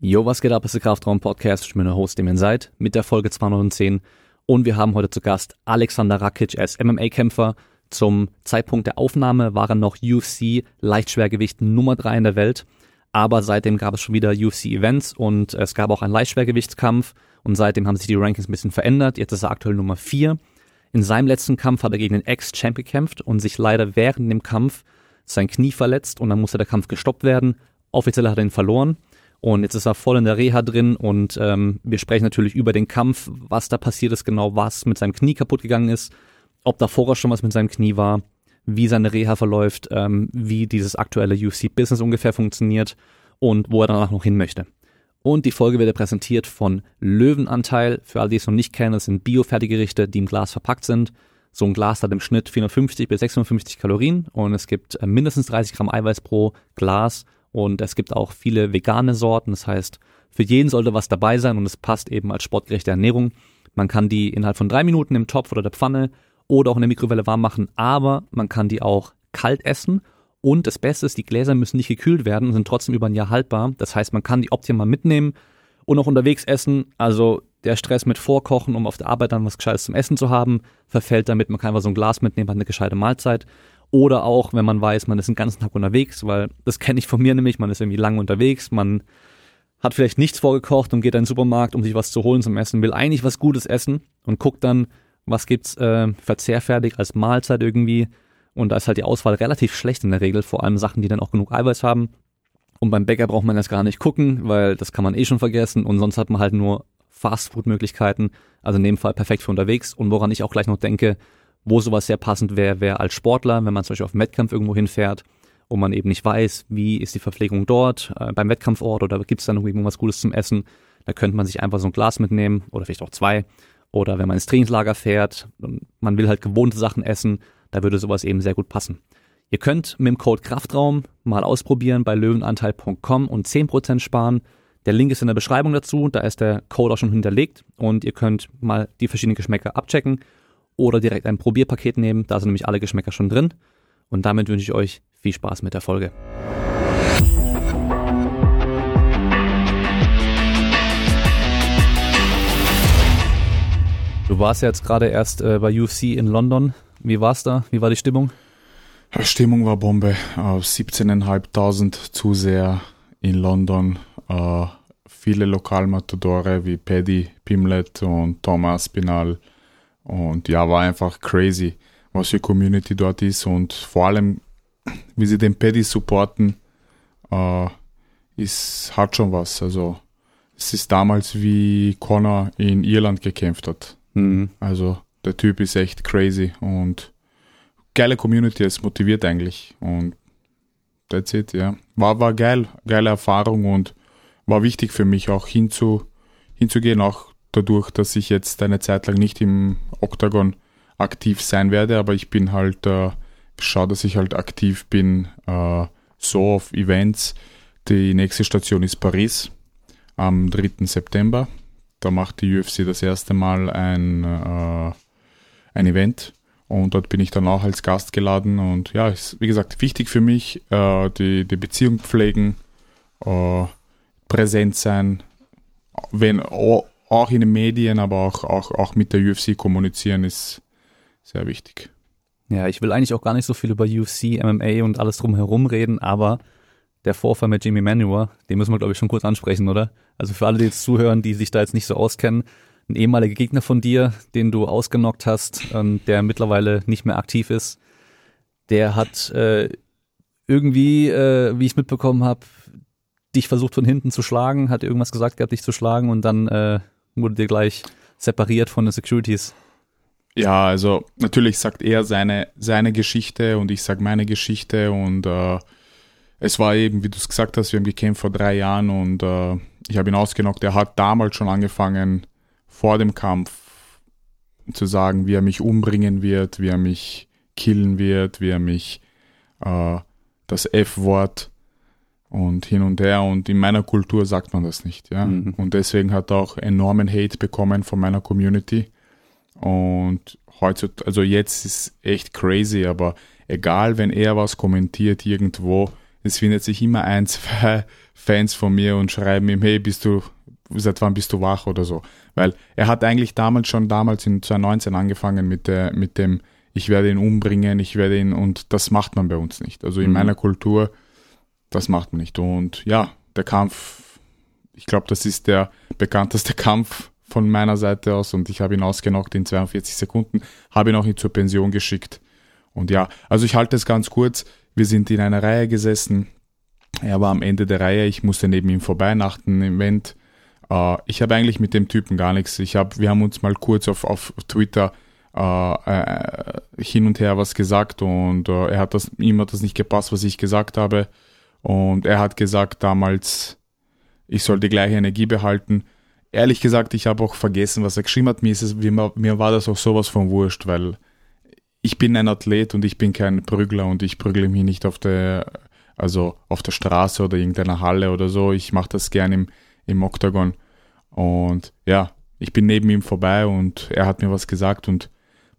Jo, was geht ab? Es ist der Kraftraum Podcast. Ich bin der Host, dem ihr seid, mit der Folge 210. Und wir haben heute zu Gast Alexander Rakic als MMA-Kämpfer. Zum Zeitpunkt der Aufnahme war er noch UFC Leichtschwergewicht Nummer 3 in der Welt. Aber seitdem gab es schon wieder UFC-Events und es gab auch einen Leichtschwergewichtskampf. Und seitdem haben sich die Rankings ein bisschen verändert. Jetzt ist er aktuell Nummer 4. In seinem letzten Kampf hat er gegen den Ex-Champ gekämpft und sich leider während dem Kampf sein Knie verletzt und dann musste der Kampf gestoppt werden. Offiziell hat er ihn verloren. Und jetzt ist er voll in der Reha drin und ähm, wir sprechen natürlich über den Kampf, was da passiert ist, genau was mit seinem Knie kaputt gegangen ist, ob da vorher schon was mit seinem Knie war, wie seine Reha verläuft, ähm, wie dieses aktuelle UFC-Business ungefähr funktioniert und wo er danach noch hin möchte. Und die Folge wird präsentiert von Löwenanteil. Für alle, die es noch nicht kennen, das sind Biofertiggerichte, die im Glas verpackt sind. So ein Glas hat im Schnitt 450 bis 650 Kalorien und es gibt äh, mindestens 30 Gramm Eiweiß pro Glas und es gibt auch viele vegane Sorten. Das heißt, für jeden sollte was dabei sein und es passt eben als sportgerechte Ernährung. Man kann die innerhalb von drei Minuten im Topf oder der Pfanne oder auch in der Mikrowelle warm machen, aber man kann die auch kalt essen. Und das Beste ist, die Gläser müssen nicht gekühlt werden und sind trotzdem über ein Jahr haltbar. Das heißt, man kann die optimal mitnehmen und auch unterwegs essen. Also der Stress mit Vorkochen, um auf der Arbeit dann was Gescheites zum Essen zu haben, verfällt damit. Man kann einfach so ein Glas mitnehmen, hat eine gescheite Mahlzeit. Oder auch, wenn man weiß, man ist den ganzen Tag unterwegs, weil das kenne ich von mir nämlich, man ist irgendwie lange unterwegs, man hat vielleicht nichts vorgekocht und geht in den Supermarkt, um sich was zu holen zum Essen, will eigentlich was Gutes essen und guckt dann, was gibt's äh, verzehrfertig als Mahlzeit irgendwie. Und da ist halt die Auswahl relativ schlecht in der Regel, vor allem Sachen, die dann auch genug Eiweiß haben. Und beim Bäcker braucht man das gar nicht gucken, weil das kann man eh schon vergessen. Und sonst hat man halt nur Fastfood-Möglichkeiten. Also in dem Fall perfekt für unterwegs. Und woran ich auch gleich noch denke, wo sowas sehr passend wäre, wäre als Sportler, wenn man zum Beispiel auf einen Wettkampf irgendwo hinfährt und man eben nicht weiß, wie ist die Verpflegung dort äh, beim Wettkampfort oder gibt es da noch irgendwas Gutes zum Essen, da könnte man sich einfach so ein Glas mitnehmen oder vielleicht auch zwei. Oder wenn man ins Trainingslager fährt und man will halt gewohnte Sachen essen, da würde sowas eben sehr gut passen. Ihr könnt mit dem Code Kraftraum mal ausprobieren bei löwenanteil.com und 10% sparen. Der Link ist in der Beschreibung dazu, da ist der Code auch schon hinterlegt und ihr könnt mal die verschiedenen Geschmäcker abchecken oder direkt ein Probierpaket nehmen. Da sind nämlich alle Geschmäcker schon drin. Und damit wünsche ich euch viel Spaß mit der Folge. Du warst ja jetzt gerade erst äh, bei UFC in London. Wie war's da? Wie war die Stimmung? Die Stimmung war Bombe. Uh, 17.500 Zuseher in London. Uh, viele Lokalmatadore wie Paddy Pimlet und Thomas Pinal und ja, war einfach crazy, was für Community dort ist und vor allem, wie sie den Paddy supporten, äh, ist, hat schon was. Also es ist damals wie Connor in Irland gekämpft hat. Mhm. Also der Typ ist echt crazy und geile Community, es motiviert eigentlich und that's it, ja. War, war geil, geile Erfahrung und war wichtig für mich auch hinzu, hinzugehen, auch dadurch, dass ich jetzt eine Zeit lang nicht im Octagon aktiv sein werde, aber ich bin halt, äh, schaue, dass ich halt aktiv bin, äh, so auf Events. Die nächste Station ist Paris am 3. September. Da macht die UFC das erste Mal ein, äh, ein Event und dort bin ich dann auch als Gast geladen und ja, ist wie gesagt wichtig für mich, äh, die, die Beziehung pflegen, äh, präsent sein, wenn auch in den Medien, aber auch, auch, auch mit der UFC kommunizieren ist sehr wichtig. Ja, ich will eigentlich auch gar nicht so viel über UFC, MMA und alles drumherum reden, aber der Vorfall mit Jimmy Manuel, den müssen wir, glaube ich, schon kurz ansprechen, oder? Also für alle, die jetzt zuhören, die sich da jetzt nicht so auskennen, ein ehemaliger Gegner von dir, den du ausgenockt hast, ähm, der mittlerweile nicht mehr aktiv ist, der hat äh, irgendwie, äh, wie ich mitbekommen habe, dich versucht von hinten zu schlagen, hat irgendwas gesagt gehabt, dich zu schlagen und dann äh, wurde dir gleich separiert von den Securities. Ja, also natürlich sagt er seine, seine Geschichte und ich sage meine Geschichte und äh, es war eben, wie du es gesagt hast, wir haben gekämpft vor drei Jahren und äh, ich habe ihn ausgenockt. Er hat damals schon angefangen, vor dem Kampf zu sagen, wie er mich umbringen wird, wie er mich killen wird, wie er mich äh, das F-Wort und hin und her. Und in meiner Kultur sagt man das nicht, ja. Mhm. Und deswegen hat er auch enormen Hate bekommen von meiner Community. Und heutzutage, also jetzt ist echt crazy, aber egal, wenn er was kommentiert irgendwo, es findet sich immer ein, zwei Fans von mir und schreiben ihm, hey, bist du, seit wann bist du wach oder so. Weil er hat eigentlich damals schon damals in 2019 angefangen mit der, mit dem, ich werde ihn umbringen, ich werde ihn, und das macht man bei uns nicht. Also in mhm. meiner Kultur, das macht man nicht. Und ja, der Kampf, ich glaube, das ist der bekannteste Kampf von meiner Seite aus und ich habe ihn ausgenockt in 42 Sekunden, habe ihn auch nicht zur Pension geschickt. Und ja, also ich halte es ganz kurz. Wir sind in einer Reihe gesessen. Er war am Ende der Reihe. Ich musste neben ihm vorbei nach dem Event. Uh, ich habe eigentlich mit dem Typen gar nichts. Ich habe, wir haben uns mal kurz auf, auf Twitter uh, äh, hin und her was gesagt und uh, er hat das, ihm hat das nicht gepasst, was ich gesagt habe. Und er hat gesagt damals, ich soll die gleiche Energie behalten ehrlich gesagt, ich habe auch vergessen, was er geschrieben hat. Mir, ist es, mir, war das auch sowas von wurscht, weil ich bin ein Athlet und ich bin kein Prügler und ich prügle mich nicht auf der, also auf der Straße oder irgendeiner Halle oder so. Ich mache das gern im, im Oktagon. Und ja, ich bin neben ihm vorbei und er hat mir was gesagt und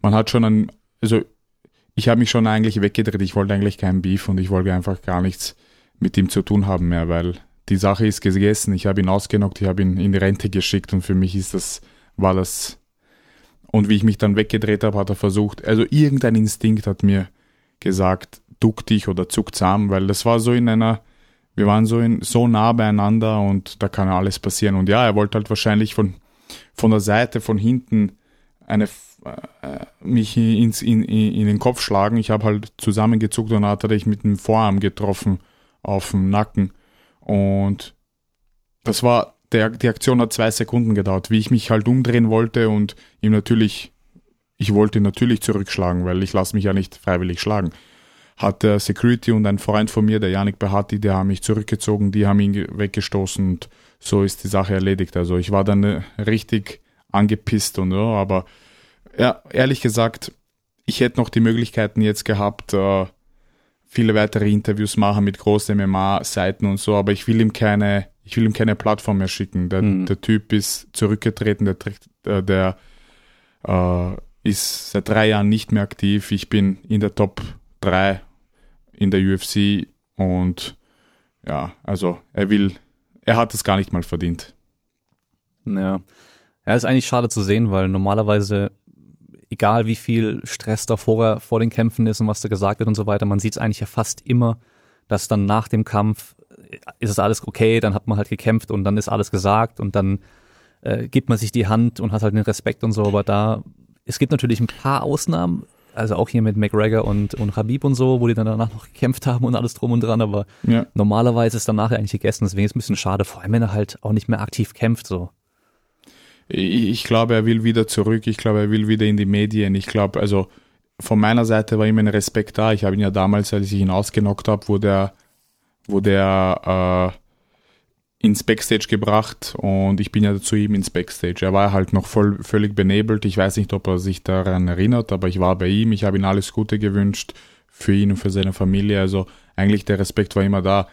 man hat schon ein, also ich habe mich schon eigentlich weggedreht. Ich wollte eigentlich keinen Beef und ich wollte einfach gar nichts mit ihm zu tun haben mehr, weil die Sache ist gegessen. Ich habe ihn ausgenockt, ich habe ihn in die Rente geschickt und für mich ist das, war das. Und wie ich mich dann weggedreht habe, hat er versucht, also irgendein Instinkt hat mir gesagt, duck dich oder zuck zusammen, weil das war so in einer, wir waren so in, so nah beieinander und da kann alles passieren. Und ja, er wollte halt wahrscheinlich von, von der Seite, von hinten eine, äh, mich ins, in, in, den Kopf schlagen. Ich habe halt zusammengezuckt und hat er dich mit dem Vorarm getroffen auf dem Nacken. Und das war, der, die Aktion hat zwei Sekunden gedauert, wie ich mich halt umdrehen wollte und ihm natürlich, ich wollte ihn natürlich zurückschlagen, weil ich lasse mich ja nicht freiwillig schlagen. Hat der Security und ein Freund von mir, der Janik Behati, der haben mich zurückgezogen, die haben ihn weggestoßen und so ist die Sache erledigt. Also ich war dann äh, richtig angepisst und so, aber ja, ehrlich gesagt, ich hätte noch die Möglichkeiten jetzt gehabt, äh, viele weitere Interviews machen mit großen MMA-Seiten und so, aber ich will ihm keine, ich will ihm keine Plattform mehr schicken. Der, mhm. der Typ ist zurückgetreten, der, äh, der äh, ist seit drei Jahren nicht mehr aktiv. Ich bin in der Top 3 in der UFC und ja, also er will, er hat es gar nicht mal verdient. Ja. Ja, ist eigentlich schade zu sehen, weil normalerweise egal wie viel Stress da vorher vor den Kämpfen ist und was da gesagt wird und so weiter, man sieht es eigentlich ja fast immer, dass dann nach dem Kampf äh, ist es alles okay, dann hat man halt gekämpft und dann ist alles gesagt und dann äh, gibt man sich die Hand und hat halt den Respekt und so, aber da, es gibt natürlich ein paar Ausnahmen, also auch hier mit McGregor und, und Habib und so, wo die dann danach noch gekämpft haben und alles drum und dran, aber ja. normalerweise ist danach eigentlich gegessen, deswegen ist es ein bisschen schade, vor allem wenn er halt auch nicht mehr aktiv kämpft, so ich glaube, er will wieder zurück. Ich glaube, er will wieder in die Medien. Ich glaube, also von meiner Seite war immer ein Respekt da. Ich habe ihn ja damals, als ich ihn ausgenockt habe, wurde er, wurde er äh, ins Backstage gebracht und ich bin ja zu ihm ins Backstage. Er war halt noch voll, völlig benebelt. Ich weiß nicht, ob er sich daran erinnert, aber ich war bei ihm. Ich habe ihm alles Gute gewünscht für ihn und für seine Familie. Also eigentlich der Respekt war immer da.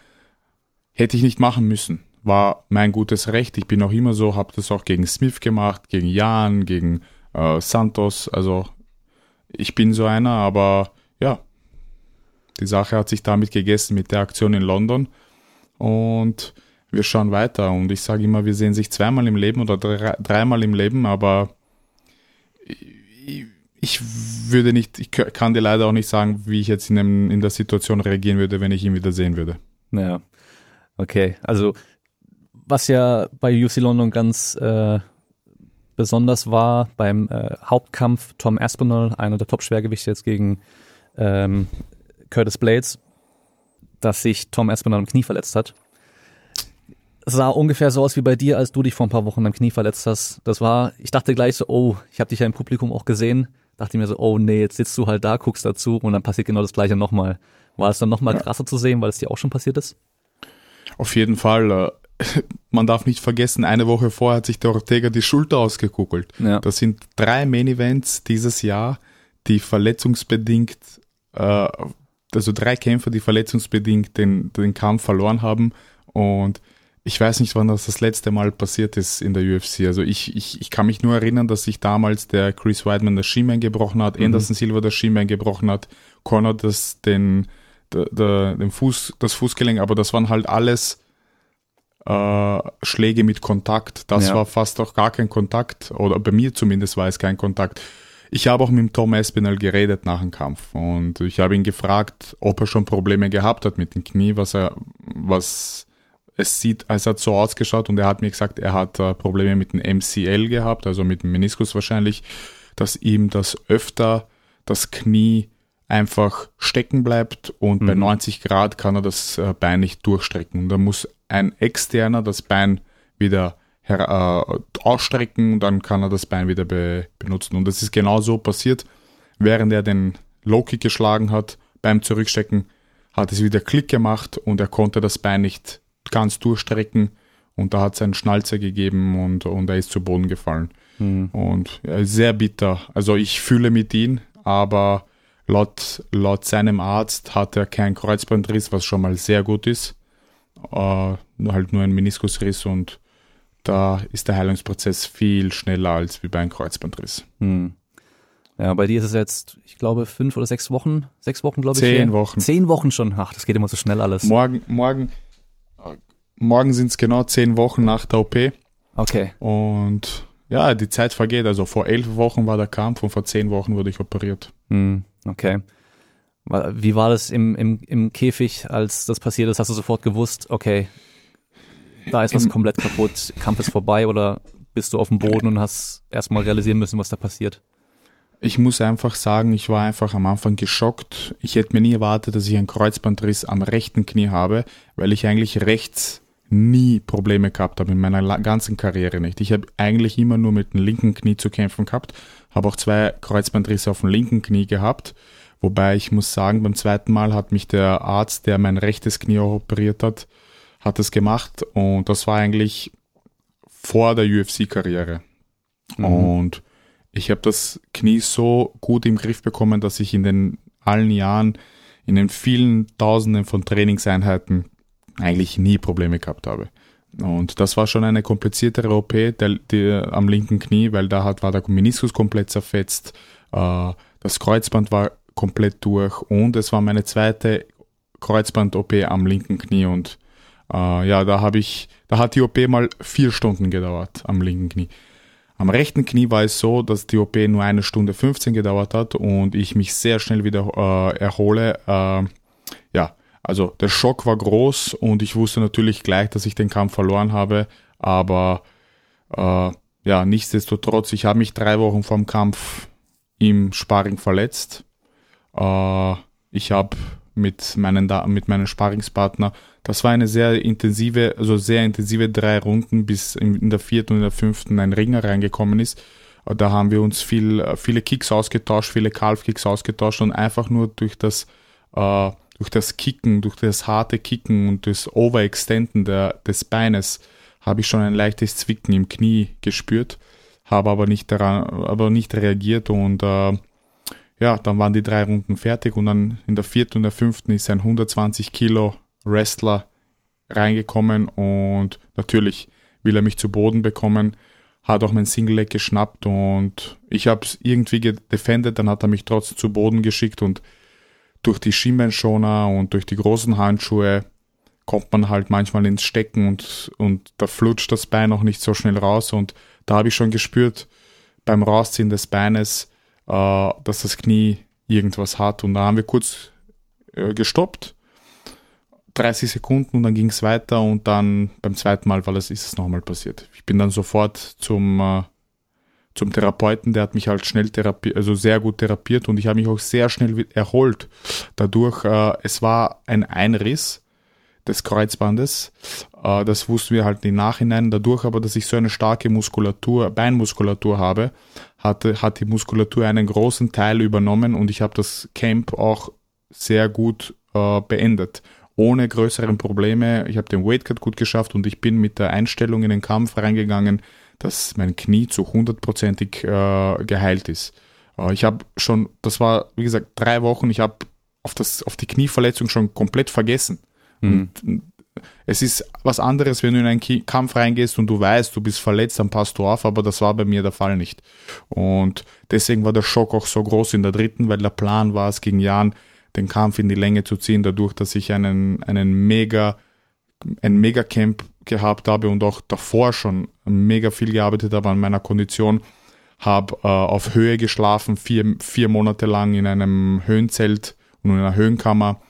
Hätte ich nicht machen müssen war mein gutes Recht. Ich bin auch immer so, habe das auch gegen Smith gemacht, gegen Jan, gegen äh, Santos. Also ich bin so einer, aber ja, die Sache hat sich damit gegessen mit der Aktion in London und wir schauen weiter. Und ich sage immer, wir sehen sich zweimal im Leben oder drei, dreimal im Leben, aber ich, ich würde nicht, ich kann dir leider auch nicht sagen, wie ich jetzt in, dem, in der Situation reagieren würde, wenn ich ihn wieder sehen würde. Naja. Okay, also was ja bei UFC London ganz äh, besonders war beim äh, Hauptkampf Tom Aspinall, einer der Top-Schwergewichte jetzt gegen ähm, Curtis Blades, dass sich Tom Aspinall am Knie verletzt hat. Sah ungefähr so aus wie bei dir, als du dich vor ein paar Wochen am Knie verletzt hast. Das war, ich dachte gleich so, oh, ich habe dich ja im Publikum auch gesehen. Dachte mir so, oh nee, jetzt sitzt du halt da, guckst dazu und dann passiert genau das gleiche nochmal. War es dann nochmal ja. krasser zu sehen, weil es dir auch schon passiert ist? Auf jeden Fall. Man darf nicht vergessen, eine Woche vorher hat sich der Ortega die Schulter ausgekugelt. Ja. Das sind drei Main Events dieses Jahr, die verletzungsbedingt, äh, also drei Kämpfer, die verletzungsbedingt den, den Kampf verloren haben. Und ich weiß nicht, wann das das letzte Mal passiert ist in der UFC. Also ich, ich, ich kann mich nur erinnern, dass sich damals der Chris Weidman das Schienbein gebrochen hat, mhm. Anderson Silva das Schienbein gebrochen hat, Connor das den der, der, den Fuß, das Fußgelenk, aber das waren halt alles äh, Schläge mit Kontakt. Das ja. war fast auch gar kein Kontakt, oder bei mir zumindest war es kein Kontakt. Ich habe auch mit Tom Espinel geredet nach dem Kampf und ich habe ihn gefragt, ob er schon Probleme gehabt hat mit dem Knie, was er, was es sieht, es hat so ausgeschaut und er hat mir gesagt, er hat äh, Probleme mit dem MCL gehabt, also mit dem Meniskus wahrscheinlich, dass ihm das öfter das Knie einfach stecken bleibt und mhm. bei 90 Grad kann er das äh, Bein nicht durchstrecken. Und da muss ein externer das Bein wieder her, äh, ausstrecken und dann kann er das Bein wieder be benutzen. Und das ist genau so passiert, während er den Low-Kick geschlagen hat, beim Zurückstecken hat es wieder Klick gemacht und er konnte das Bein nicht ganz durchstrecken und da hat es einen Schnalzer gegeben und, und er ist zu Boden gefallen. Mhm. Und ja, sehr bitter. Also ich fühle mit ihm, aber laut, laut seinem Arzt hat er keinen Kreuzbandriss, was schon mal sehr gut ist. Äh, halt nur ein Meniskusriss und da ist der Heilungsprozess viel schneller als wie bei einem Kreuzbandriss. Hm. Ja, bei dir ist es jetzt, ich glaube, fünf oder sechs Wochen, sechs Wochen, glaube ich. Zehn Wochen. Zehn Wochen schon. Ach, das geht immer so schnell alles. Morgen, morgen, morgen sind es genau zehn Wochen nach der OP. Okay. Und ja, die Zeit vergeht. Also vor elf Wochen war der Kampf und vor zehn Wochen wurde ich operiert. Hm, okay. Wie war das im, im, im Käfig, als das passiert ist? Hast du sofort gewusst, okay, da ist was komplett kaputt, Kampf ist vorbei oder bist du auf dem Boden und hast erstmal realisieren müssen, was da passiert? Ich muss einfach sagen, ich war einfach am Anfang geschockt. Ich hätte mir nie erwartet, dass ich einen Kreuzbandriss am rechten Knie habe, weil ich eigentlich rechts nie Probleme gehabt habe in meiner ganzen Karriere nicht. Ich habe eigentlich immer nur mit dem linken Knie zu kämpfen gehabt, habe auch zwei Kreuzbandrisse auf dem linken Knie gehabt, wobei ich muss sagen, beim zweiten Mal hat mich der Arzt, der mein rechtes Knie operiert hat, hat es gemacht und das war eigentlich vor der UFC-Karriere. Mhm. Und ich habe das Knie so gut im Griff bekommen, dass ich in den allen Jahren, in den vielen Tausenden von Trainingseinheiten eigentlich nie Probleme gehabt habe. Und das war schon eine kompliziertere OP der, der, am linken Knie, weil da hat, war der Meniskus komplett zerfetzt, äh, das Kreuzband war komplett durch und es war meine zweite Kreuzband-OP am linken Knie und äh, ja, da habe ich, da hat die OP mal vier Stunden gedauert am linken Knie. Am rechten Knie war es so, dass die OP nur eine Stunde 15 gedauert hat und ich mich sehr schnell wieder äh, erhole. Äh, ja, also der Schock war groß und ich wusste natürlich gleich, dass ich den Kampf verloren habe, aber äh, ja, nichtsdestotrotz, ich habe mich drei Wochen vorm Kampf im Sparring verletzt. Äh, ich habe mit meinen, mit meinem Sparringspartner. Das war eine sehr intensive, also sehr intensive drei Runden, bis in der vierten und in der fünften ein Ringer reingekommen ist. Da haben wir uns viel, viele Kicks ausgetauscht, viele Calf-Kicks ausgetauscht und einfach nur durch das, äh, durch das Kicken, durch das harte Kicken und das Overextenden der, des Beines habe ich schon ein leichtes Zwicken im Knie gespürt, habe aber nicht daran, aber nicht reagiert und äh, ja, dann waren die drei Runden fertig und dann in der vierten und der fünften ist ein 120 Kilo Wrestler reingekommen und natürlich will er mich zu Boden bekommen, hat auch mein Single Leg geschnappt und ich habe es irgendwie gedefended, dann hat er mich trotzdem zu Boden geschickt und durch die Schienbeinschoner und durch die großen Handschuhe kommt man halt manchmal ins Stecken und, und da flutscht das Bein auch nicht so schnell raus und da habe ich schon gespürt beim Rausziehen des Beines, äh, dass das Knie irgendwas hat. Und da haben wir kurz äh, gestoppt, 30 Sekunden und dann ging es weiter und dann beim zweiten Mal war es, ist es nochmal passiert. Ich bin dann sofort zum, äh, zum Therapeuten, der hat mich halt schnell therapiert, also sehr gut therapiert und ich habe mich auch sehr schnell erholt. Dadurch, äh, es war ein Einriss des Kreuzbandes. Äh, das wussten wir halt im Nachhinein. Dadurch aber, dass ich so eine starke Muskulatur, Beinmuskulatur habe, hatte, hat die Muskulatur einen großen Teil übernommen und ich habe das Camp auch sehr gut äh, beendet. Ohne größeren Probleme. Ich habe den Weightcut gut geschafft und ich bin mit der Einstellung in den Kampf reingegangen, dass mein Knie zu hundertprozentig äh, geheilt ist. Äh, ich habe schon, das war wie gesagt drei Wochen, ich habe auf, auf die Knieverletzung schon komplett vergessen. Mhm. Und es ist was anderes, wenn du in einen Kampf reingehst und du weißt, du bist verletzt, dann passt du auf, aber das war bei mir der Fall nicht. Und deswegen war der Schock auch so groß in der dritten, weil der Plan war es gegen Jan, den Kampf in die Länge zu ziehen, dadurch, dass ich einen, einen mega, ein Mega-Camp gehabt habe und auch davor schon mega viel gearbeitet habe an meiner Kondition, habe äh, auf Höhe geschlafen, vier, vier Monate lang in einem Höhenzelt und in einer Höhenkammer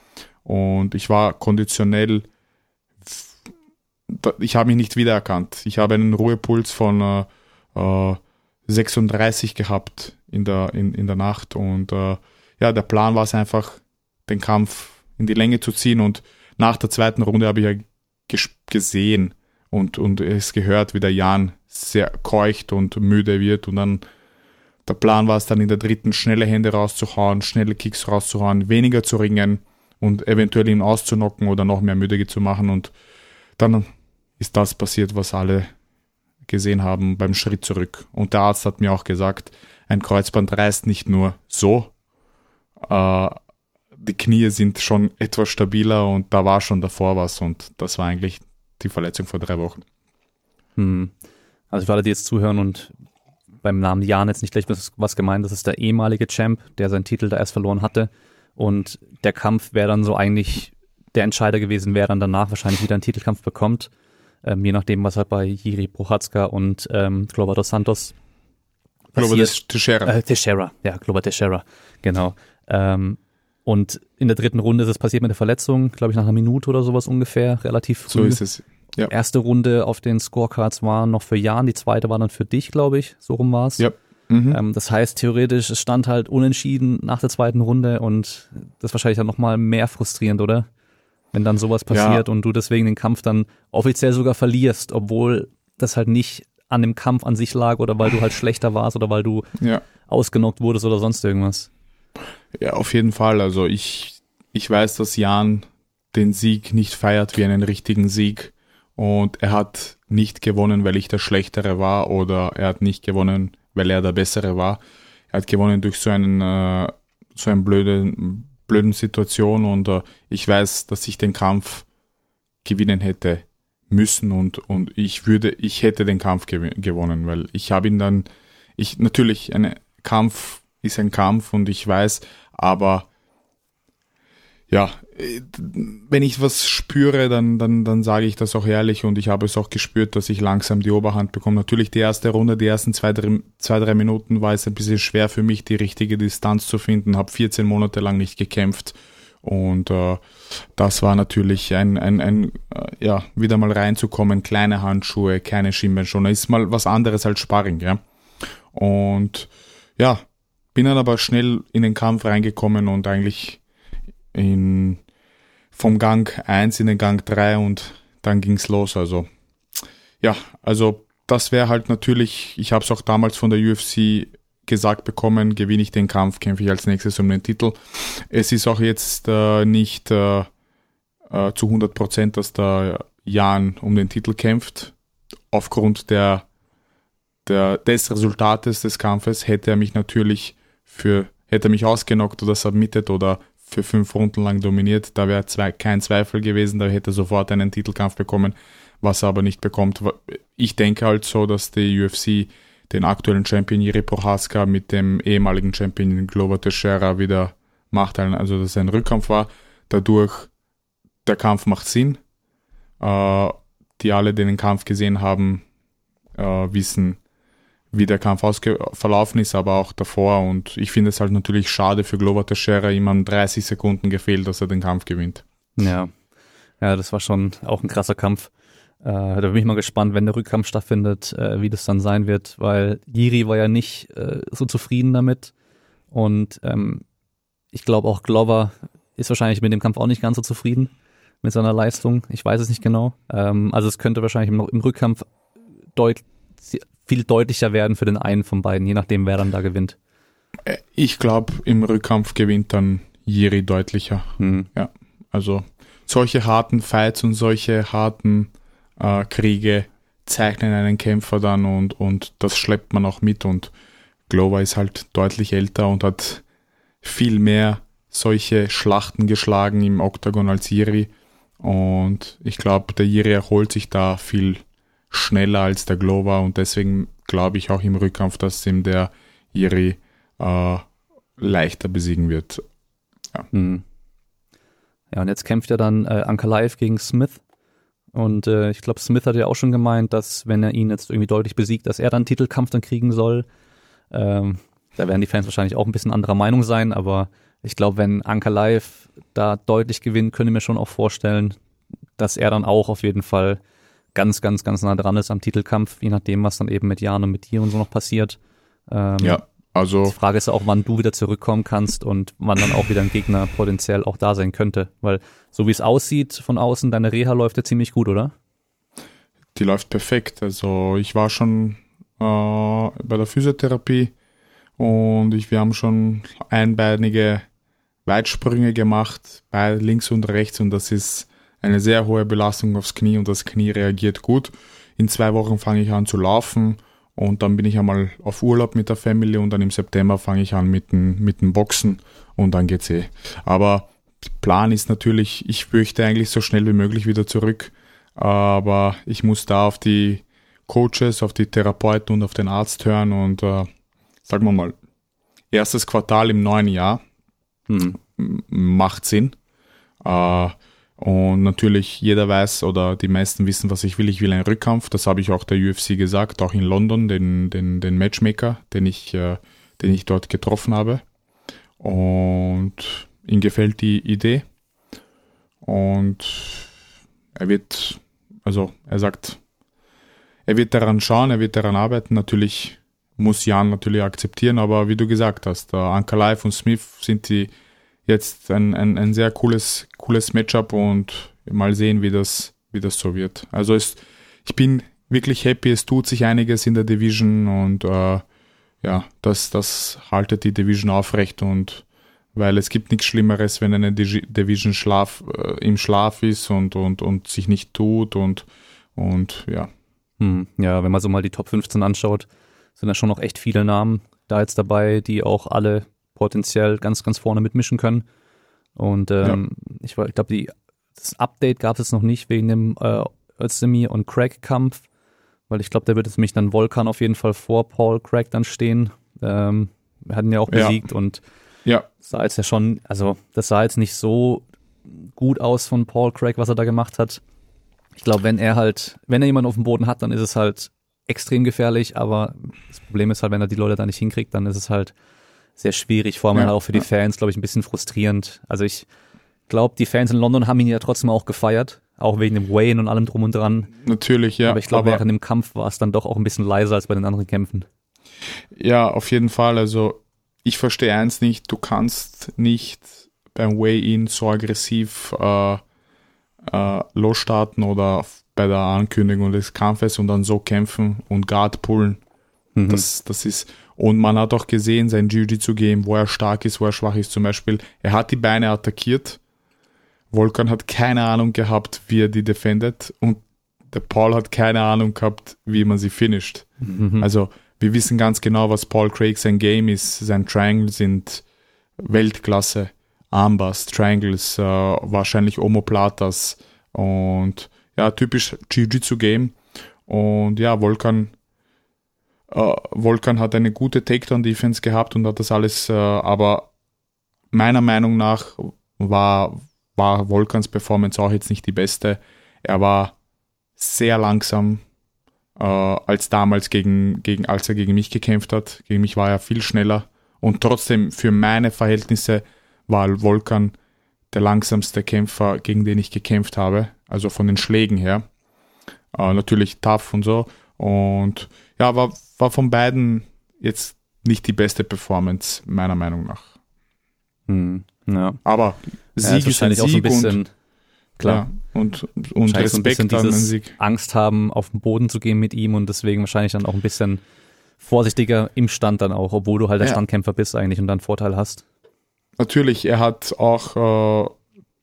und ich war konditionell, ich habe mich nicht wiedererkannt. Ich habe einen Ruhepuls von äh, 36 äh, gehabt in der, in, in der Nacht und äh, ja, der Plan war es einfach, den Kampf in die Länge zu ziehen und nach der zweiten Runde habe ich ja gesehen und, und es gehört, wie der Jan sehr keucht und müde wird und dann der Plan war es dann in der dritten schnelle Hände rauszuhauen, schnelle Kicks rauszuhauen, weniger zu ringen und eventuell ihn auszunocken oder noch mehr müde zu machen und dann ist das passiert, was alle gesehen haben beim Schritt zurück. Und der Arzt hat mir auch gesagt, ein Kreuzband reißt nicht nur so, äh, die Knie sind schon etwas stabiler und da war schon davor was und das war eigentlich die Verletzung vor drei Wochen. Hm. Also für alle, die jetzt zuhören und beim Namen Jan jetzt nicht gleich was gemeint, das ist der ehemalige Champ, der seinen Titel da erst verloren hatte und der Kampf wäre dann so eigentlich der Entscheider gewesen, wer dann danach wahrscheinlich wieder einen Titelkampf bekommt, ähm, je nachdem, was halt bei Jiri Prochatzka und ähm, Glover dos Santos Glover Teixeira. Äh, Teixeira, ja, Glover Teixeira, genau. Ähm, und in der dritten Runde ist es passiert mit der Verletzung, glaube ich, nach einer Minute oder sowas ungefähr, relativ früh. So ist es. Ja. Erste Runde auf den Scorecards war noch für Jan, die zweite war dann für dich, glaube ich. So rum war's. Ja. Mhm. Ähm, das heißt, theoretisch, es stand halt unentschieden nach der zweiten Runde und das ist wahrscheinlich dann nochmal mehr frustrierend, oder? Wenn dann sowas passiert ja. und du deswegen den Kampf dann offiziell sogar verlierst, obwohl das halt nicht an dem Kampf an sich lag oder weil du halt schlechter warst oder weil du ja. ausgenockt wurdest oder sonst irgendwas. Ja, auf jeden Fall. Also ich, ich weiß, dass Jan den Sieg nicht feiert wie einen richtigen Sieg. Und er hat nicht gewonnen, weil ich der Schlechtere war oder er hat nicht gewonnen, weil er der Bessere war. Er hat gewonnen durch so einen, äh, so einen blöden, blöden Situation und äh, ich weiß, dass ich den Kampf gewinnen hätte müssen und, und ich würde, ich hätte den Kampf gew gewonnen, weil ich habe ihn dann, ich, natürlich, ein Kampf ist ein Kampf und ich weiß, aber ja, wenn ich was spüre, dann, dann, dann sage ich das auch ehrlich und ich habe es auch gespürt, dass ich langsam die Oberhand bekomme. Natürlich die erste Runde, die ersten zwei, drei, zwei, drei Minuten war es ein bisschen schwer für mich, die richtige Distanz zu finden, habe 14 Monate lang nicht gekämpft und äh, das war natürlich ein, ein, ein äh, ja, wieder mal reinzukommen, kleine Handschuhe, keine Schienbeinschoner, ist mal was anderes als Sparring, ja. Und ja, bin dann aber schnell in den Kampf reingekommen und eigentlich in, vom Gang 1 in den Gang 3 und dann ging's los. Also ja, also das wäre halt natürlich, ich habe es auch damals von der UFC gesagt bekommen, gewinne ich den Kampf, kämpfe ich als nächstes um den Titel. Es ist auch jetzt äh, nicht äh, äh, zu 100 Prozent, dass der Jan um den Titel kämpft. Aufgrund der, der, des Resultates des Kampfes hätte er mich natürlich für, hätte er mich ausgenockt oder submitted oder für fünf Runden lang dominiert, da wäre zwei, kein Zweifel gewesen, da hätte er sofort einen Titelkampf bekommen, was er aber nicht bekommt. Ich denke halt so, dass die UFC den aktuellen Champion Jiri Prohaska mit dem ehemaligen Champion Glover Teixeira wieder macht, also dass es ein Rückkampf war. Dadurch, der Kampf macht Sinn. Äh, die alle, die den Kampf gesehen haben, äh, wissen, wie der Kampf verlaufen ist, aber auch davor. Und ich finde es halt natürlich schade für Glover Teixeira, ihm an 30 Sekunden gefehlt, dass er den Kampf gewinnt. Ja, ja, das war schon auch ein krasser Kampf. Äh, da bin ich mal gespannt, wenn der Rückkampf stattfindet, äh, wie das dann sein wird, weil Jiri war ja nicht äh, so zufrieden damit. Und ähm, ich glaube auch Glover ist wahrscheinlich mit dem Kampf auch nicht ganz so zufrieden mit seiner Leistung. Ich weiß es nicht genau. Ähm, also es könnte wahrscheinlich im, im Rückkampf deut viel deutlicher werden für den einen von beiden, je nachdem, wer dann da gewinnt. Äh, ich glaube, im Rückkampf gewinnt dann Jiri deutlicher. Mhm. Ja, also solche harten Fights und solche harten äh, Kriege zeichnen einen Kämpfer dann und, und das schleppt man auch mit und Glover ist halt deutlich älter und hat viel mehr solche Schlachten geschlagen im Oktagon als Jiri und ich glaube, der Jiri erholt sich da viel schneller als der Glover und deswegen glaube ich auch im Rückkampf, dass ihm der Jiri äh, leichter besiegen wird. Ja. Mhm. Ja, und jetzt kämpft er dann äh, Ankalaev gegen Smith. Und äh, ich glaube, Smith hat ja auch schon gemeint, dass wenn er ihn jetzt irgendwie deutlich besiegt, dass er dann Titelkampf dann kriegen soll. Ähm, da werden die Fans wahrscheinlich auch ein bisschen anderer Meinung sein, aber ich glaube, wenn Ankalaev da deutlich gewinnt, könnte ich mir schon auch vorstellen, dass er dann auch auf jeden Fall ganz, ganz, ganz nah dran ist am Titelkampf, je nachdem, was dann eben mit Jan und mit dir und so noch passiert. Ähm, ja, also. Die Frage ist auch, wann du wieder zurückkommen kannst und wann dann auch wieder ein Gegner potenziell auch da sein könnte. Weil so wie es aussieht von außen, deine Reha läuft ja ziemlich gut, oder? Die läuft perfekt. Also ich war schon äh, bei der Physiotherapie und ich, wir haben schon einbeinige Weitsprünge gemacht, bei links und rechts und das ist eine sehr hohe Belastung aufs Knie und das Knie reagiert gut. In zwei Wochen fange ich an zu laufen und dann bin ich einmal auf Urlaub mit der Family und dann im September fange ich an mit dem, mit dem Boxen und dann geht's eh. Aber Plan ist natürlich, ich möchte eigentlich so schnell wie möglich wieder zurück, aber ich muss da auf die Coaches, auf die Therapeuten und auf den Arzt hören und äh, sagen wir mal, erstes Quartal im neuen Jahr hm. macht Sinn. Äh, und natürlich jeder weiß oder die meisten wissen, was ich will. Ich will einen Rückkampf. Das habe ich auch der UFC gesagt, auch in London, den, den, den Matchmaker, den ich, äh, den ich dort getroffen habe. Und ihm gefällt die Idee. Und er wird, also er sagt, er wird daran schauen, er wird daran arbeiten. Natürlich muss Jan natürlich akzeptieren, aber wie du gesagt hast, Anker Live und Smith sind die jetzt ein, ein, ein sehr cooles, cooles Matchup und mal sehen, wie das, wie das so wird. Also es, ich bin wirklich happy, es tut sich einiges in der Division und äh, ja, das, das haltet die Division aufrecht und weil es gibt nichts Schlimmeres, wenn eine Division Schlaf, äh, im Schlaf ist und, und, und sich nicht tut und, und ja. Hm, ja, wenn man so mal die Top 15 anschaut, sind da schon noch echt viele Namen da jetzt dabei, die auch alle potenziell ganz, ganz vorne mitmischen können. Und ähm, ja. ich, ich glaube, das Update gab es noch nicht wegen dem äh, Özdemir und Craig-Kampf, weil ich glaube, da wird es mich dann Volkan auf jeden Fall vor Paul Craig dann stehen. Ähm, wir hatten ja auch besiegt ja. und ja. sah jetzt ja schon, also das sah jetzt nicht so gut aus von Paul Craig, was er da gemacht hat. Ich glaube, wenn er halt, wenn er jemanden auf dem Boden hat, dann ist es halt extrem gefährlich, aber das Problem ist halt, wenn er die Leute da nicht hinkriegt, dann ist es halt sehr schwierig, vor allem ja, auch für die Fans, glaube ich, ein bisschen frustrierend. Also ich glaube, die Fans in London haben ihn ja trotzdem auch gefeiert, auch wegen dem Wayne und allem drum und dran. Natürlich, ja. Aber ich glaube, während dem Kampf war es dann doch auch ein bisschen leiser als bei den anderen Kämpfen. Ja, auf jeden Fall. Also ich verstehe eins nicht, du kannst nicht beim Weigh-In so aggressiv äh, äh, losstarten oder bei der Ankündigung des Kampfes und dann so kämpfen und Guard pullen. Mhm. Das, das ist, und man hat auch gesehen, sein Jiu-Jitsu-Game, wo er stark ist, wo er schwach ist. Zum Beispiel, er hat die Beine attackiert. Volkan hat keine Ahnung gehabt, wie er die defendet. Und der Paul hat keine Ahnung gehabt, wie man sie finisht. Mhm. Also, wir wissen ganz genau, was Paul Craig sein Game ist. Sein Triangle sind Weltklasse. Armbars, Triangles, äh, wahrscheinlich Omoplatas und ja, typisch Jiu-Jitsu-Game. Und ja, Volkan äh, Volkan hat eine gute Takedown-Defense gehabt und hat das alles, äh, aber meiner Meinung nach war, war Volkans Performance auch jetzt nicht die beste. Er war sehr langsam, äh, als damals gegen, gegen, als er gegen mich gekämpft hat. Gegen mich war er viel schneller. Und trotzdem, für meine Verhältnisse war Volkan der langsamste Kämpfer, gegen den ich gekämpft habe. Also von den Schlägen her. Äh, natürlich tough und so. Und ja, war, war von beiden jetzt nicht die beste Performance, meiner Meinung nach. Hm, ja. Aber Sieg ja, ist, wahrscheinlich auch so ein bisschen, und, klar. Ja, und, und Respekt so ein bisschen Sieg. Angst haben, auf den Boden zu gehen mit ihm und deswegen wahrscheinlich dann auch ein bisschen vorsichtiger im Stand dann auch, obwohl du halt der ja. Standkämpfer bist eigentlich und dann Vorteil hast. Natürlich, er hat auch äh,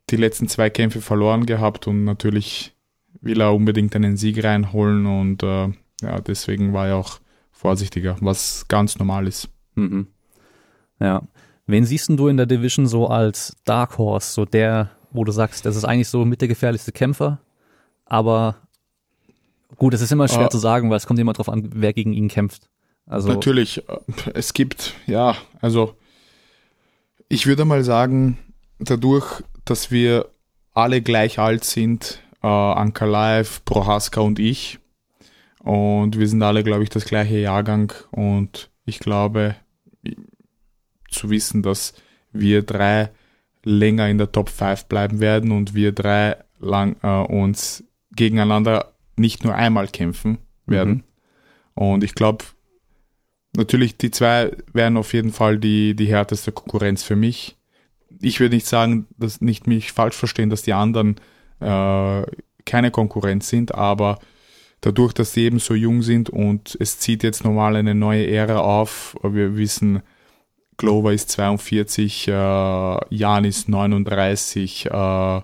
die letzten zwei Kämpfe verloren gehabt und natürlich will er unbedingt einen Sieg reinholen und äh, ja, deswegen war er auch vorsichtiger, was ganz normal ist. Mhm. Ja. Wen siehst du in der Division so als Dark Horse, so der, wo du sagst, das ist eigentlich so mit der gefährlichste Kämpfer, aber gut, es ist immer schwer uh, zu sagen, weil es kommt immer drauf an, wer gegen ihn kämpft. Also natürlich, äh, es gibt, ja, also ich würde mal sagen, dadurch, dass wir alle gleich alt sind, äh, Ankalaev, Prohaska und ich, und wir sind alle, glaube ich, das gleiche Jahrgang und ich glaube zu wissen, dass wir drei länger in der Top 5 bleiben werden und wir drei lang äh, uns gegeneinander nicht nur einmal kämpfen werden. Mhm. Und ich glaube, natürlich, die zwei wären auf jeden Fall die, die härteste Konkurrenz für mich. Ich würde nicht sagen, dass nicht mich falsch verstehen, dass die anderen äh, keine Konkurrenz sind, aber dadurch, dass sie eben so jung sind und es zieht jetzt normal eine neue Ära auf, wir wissen, Glover ist 42, äh, Jan ist 39, äh,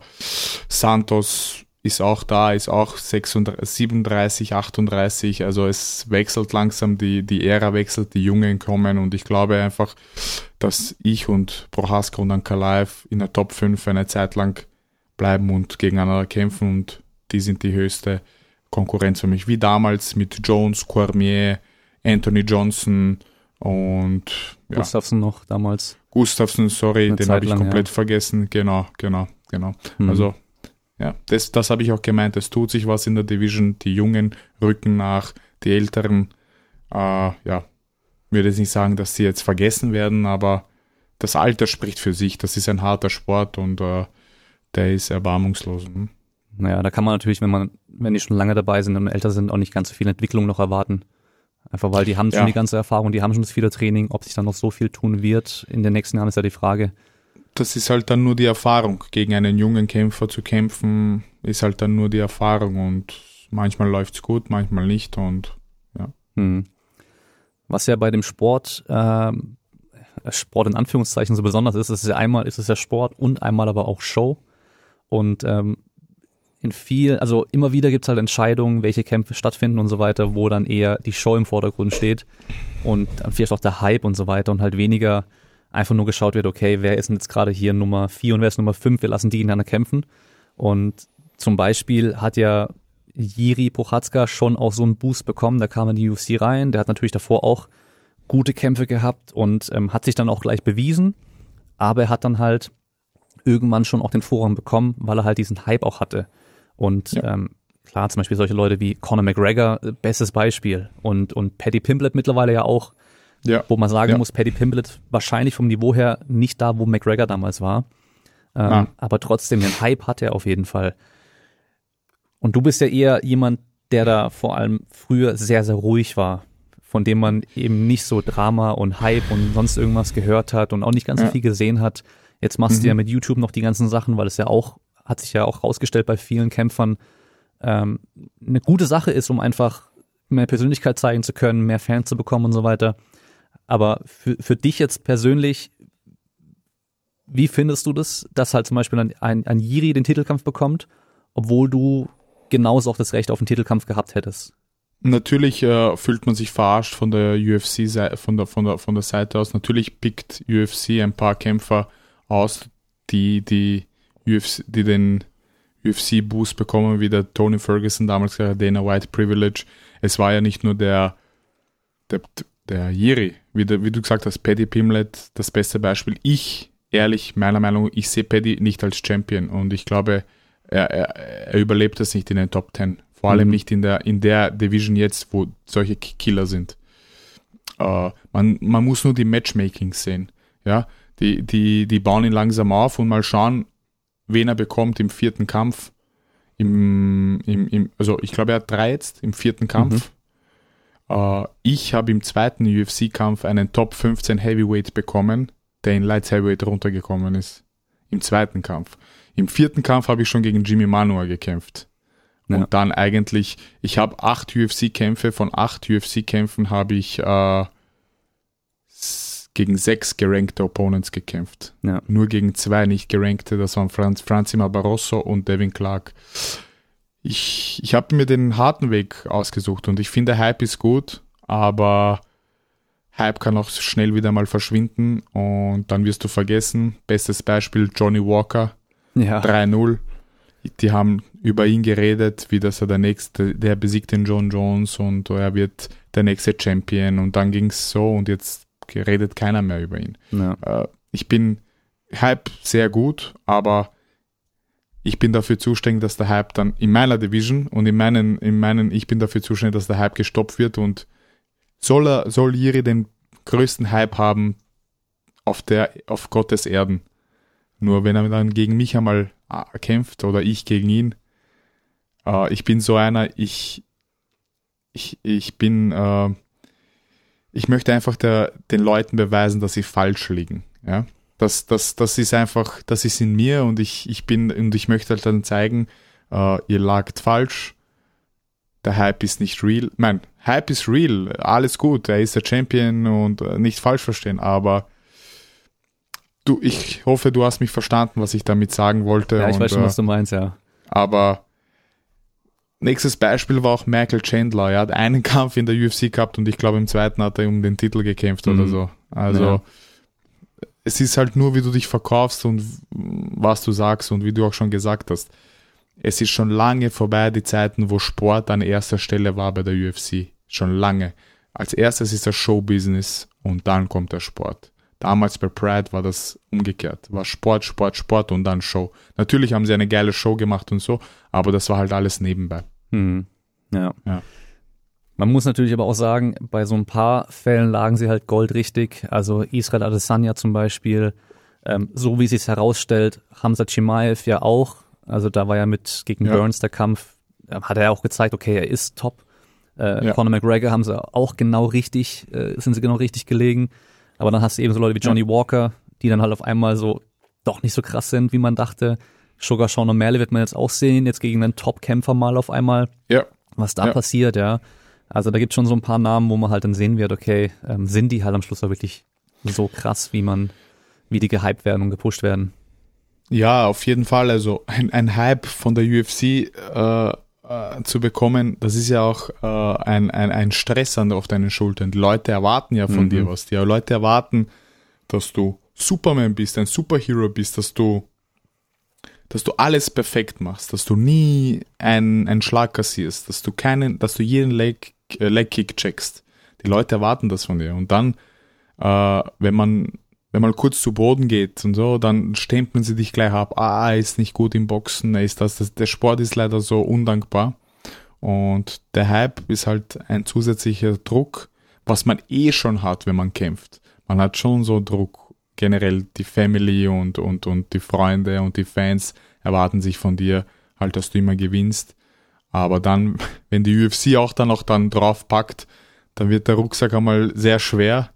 Santos ist auch da, ist auch 36, 37, 38. Also es wechselt langsam, die, die Ära wechselt, die Jungen kommen und ich glaube einfach, dass ich und Prohaska und Ankalaev in der Top 5 eine Zeit lang bleiben und gegeneinander kämpfen und die sind die höchste Konkurrenz für mich. Wie damals mit Jones, Cormier, Anthony Johnson, und ja. Gustafsson noch damals. Gustafsson, sorry, Eine den habe ich komplett ja. vergessen. Genau, genau, genau. Mhm. Also, ja, das, das habe ich auch gemeint. Es tut sich was in der Division. Die Jungen rücken nach, die Älteren, äh, ja, würde jetzt nicht sagen, dass sie jetzt vergessen werden, aber das Alter spricht für sich. Das ist ein harter Sport und äh, der ist erbarmungslos. Hm? Naja, da kann man natürlich, wenn man, wenn die schon lange dabei sind und älter sind, auch nicht ganz so viel Entwicklung noch erwarten. Einfach weil die haben schon die ganze Erfahrung, die haben schon das viele Training. Ob sich dann noch so viel tun wird in den nächsten Jahren, ist ja die Frage. Das ist halt dann nur die Erfahrung. Gegen einen jungen Kämpfer zu kämpfen, ist halt dann nur die Erfahrung und manchmal läuft es gut, manchmal nicht und ja. Hm. Was ja bei dem Sport, äh, Sport in Anführungszeichen so besonders ist, ist ja einmal ist es ja Sport und einmal aber auch Show. Und ähm, in viel, also immer wieder gibt's halt Entscheidungen, welche Kämpfe stattfinden und so weiter, wo dann eher die Show im Vordergrund steht und dann vielleicht auch der Hype und so weiter und halt weniger einfach nur geschaut wird, okay, wer ist denn jetzt gerade hier Nummer vier und wer ist Nummer fünf, wir lassen die gegeneinander kämpfen. Und zum Beispiel hat ja Jiri Prochatzka schon auch so einen Boost bekommen, da kam in die UFC rein, der hat natürlich davor auch gute Kämpfe gehabt und ähm, hat sich dann auch gleich bewiesen, aber er hat dann halt irgendwann schon auch den Vorrang bekommen, weil er halt diesen Hype auch hatte. Und ja. ähm, klar, zum Beispiel solche Leute wie Conor McGregor, äh, bestes Beispiel. Und, und Paddy Pimblett mittlerweile ja auch, ja. wo man sagen ja. muss, Paddy Pimblett wahrscheinlich vom Niveau her nicht da, wo McGregor damals war. Ähm, ah. Aber trotzdem, den Hype hat er auf jeden Fall. Und du bist ja eher jemand, der da vor allem früher sehr, sehr ruhig war, von dem man eben nicht so Drama und Hype und sonst irgendwas gehört hat und auch nicht ganz so viel gesehen hat. Jetzt machst mhm. du ja mit YouTube noch die ganzen Sachen, weil es ja auch hat sich ja auch rausgestellt bei vielen Kämpfern, ähm, eine gute Sache ist, um einfach mehr Persönlichkeit zeigen zu können, mehr Fans zu bekommen und so weiter. Aber für, für dich jetzt persönlich, wie findest du das, dass halt zum Beispiel ein, ein, ein Jiri den Titelkampf bekommt, obwohl du genauso auch das Recht auf den Titelkampf gehabt hättest? Natürlich äh, fühlt man sich verarscht von der UFC von der von der von der Seite aus. Natürlich pickt UFC ein paar Kämpfer aus, die die UFC, die den UFC-Boost bekommen, wie der Tony Ferguson damals gesagt Dana White Privilege. Es war ja nicht nur der, der, der Jiri, wie, der, wie du gesagt hast, Paddy Pimlet, das beste Beispiel. Ich, ehrlich, meiner Meinung nach, ich sehe Paddy nicht als Champion und ich glaube, er, er, er überlebt es nicht in den Top 10. Vor allem mhm. nicht in der, in der Division jetzt, wo solche Killer sind. Uh, man, man muss nur die Matchmakings sehen. Ja, die, die, die bauen ihn langsam auf und mal schauen, wen er bekommt im vierten Kampf. Im, im, im, also ich glaube, er hat drei jetzt im vierten Kampf. Mhm. Uh, ich habe im zweiten UFC-Kampf einen Top 15 Heavyweight bekommen, der in Light Heavyweight runtergekommen ist. Im zweiten Kampf. Im vierten Kampf habe ich schon gegen Jimmy Manua gekämpft. Und ja. dann eigentlich, ich habe acht UFC-Kämpfe, von acht UFC-Kämpfen habe ich äh, gegen sechs gerankte Opponents gekämpft. Ja. Nur gegen zwei nicht gerankte, das waren Franz, Franzima Barroso und Devin Clark. Ich, ich habe mir den harten Weg ausgesucht und ich finde, Hype ist gut, aber Hype kann auch schnell wieder mal verschwinden und dann wirst du vergessen. Bestes Beispiel Johnny Walker, ja. 3-0. Die haben über ihn geredet, wie dass er der nächste, der besiegt den John Jones und er wird der nächste Champion und dann ging es so und jetzt redet keiner mehr über ihn. Ja. Äh, ich bin Hype sehr gut, aber ich bin dafür zuständig, dass der Hype dann in meiner Division und in meinen, in meinen, ich bin dafür zuständig, dass der Hype gestoppt wird und soll er, soll Jiri den größten Hype haben auf der, auf Gottes Erden. Nur wenn er dann gegen mich einmal äh, kämpft oder ich gegen ihn, äh, ich bin so einer, ich, ich, ich bin, äh, ich möchte einfach der, den Leuten beweisen, dass sie falsch liegen. Ja, das, das, das ist einfach, das ist in mir und ich, ich bin, und ich möchte halt dann zeigen, äh, ihr lagt falsch. Der Hype ist nicht real. Nein, Hype ist real. Alles gut. Er ist der Champion und äh, nicht falsch verstehen. Aber du, ich hoffe, du hast mich verstanden, was ich damit sagen wollte. Ja, ich und, weiß schon, äh, was du meinst, ja. aber nächstes Beispiel war auch Michael Chandler. Er hat einen Kampf in der UFC gehabt und ich glaube im zweiten hat er um den Titel gekämpft oder Mhm. so. Also Ja. es ist halt nur, wie du dich verkaufst und was du sagst und wie du auch schon gesagt hast. Es ist schon lange vorbei, die Zeiten, wo Sport an erster Stelle war bei der UFC. Schon lange. Als erstes ist das Showbusiness und dann kommt der Sport. Damals bei Pride war das umgekehrt. War Sport, Sport, Sport und dann Show. Natürlich haben sie eine geile Show gemacht und so, aber das war halt alles nebenbei. Mhm. Ja. Ja. Man muss natürlich aber auch sagen, bei so ein paar Fällen lagen sie halt goldrichtig. Also Israel Adesanya zum Beispiel, ähm, so wie es sich herausstellt, Hamza Chimaev ja auch. Also da war ja mit gegen Ja. Burns der Kampf, hat er auch gezeigt, okay, er ist top. Äh, Ja. Conor McGregor haben sie auch genau richtig, äh, sind sie genau richtig gelegen. Aber dann hast du eben so Leute wie Johnny Walker, die dann halt auf einmal so doch nicht so krass sind, wie man dachte. Sugar Sean O'Malley wird man jetzt auch sehen, jetzt gegen einen Top-Kämpfer mal auf einmal Ja, was da Ja. passiert, ja. Also da gibt schon so ein paar Namen, wo man halt dann sehen wird, okay, ähm, sind die halt am Schluss auch wirklich so krass, wie man, wie die gehypt werden und gepusht werden. Ja, auf jeden Fall. Also ein, ein Hype von der UFC äh, äh, zu bekommen, das ist ja auch äh, ein, ein, ein Stress an, auf deinen Schultern. Die Leute erwarten ja von Mhm. dir was. Die Leute erwarten, dass du Superman bist, ein Superhero bist, dass du dass du alles perfekt machst, dass du nie einen, einen Schlag kassierst, dass du keinen, dass du jeden Leg, äh, Leg Kick checkst. Die Leute erwarten das von dir. Und dann, äh, wenn man wenn man kurz zu Boden geht und so, dann stempeln sie dich gleich ab. Ah, er ist nicht gut im Boxen, er ist das, das. Der Sport ist leider so undankbar. Und der Hype ist halt ein zusätzlicher Druck, was man eh schon hat, wenn man kämpft. Man hat schon so Druck. Generell die Family und, und, und die Freunde und die Fans erwarten sich von dir halt, dass du immer gewinnst. Aber dann, wenn die UFC auch dann noch dann drauf packt, dann wird der Rucksack einmal sehr schwer.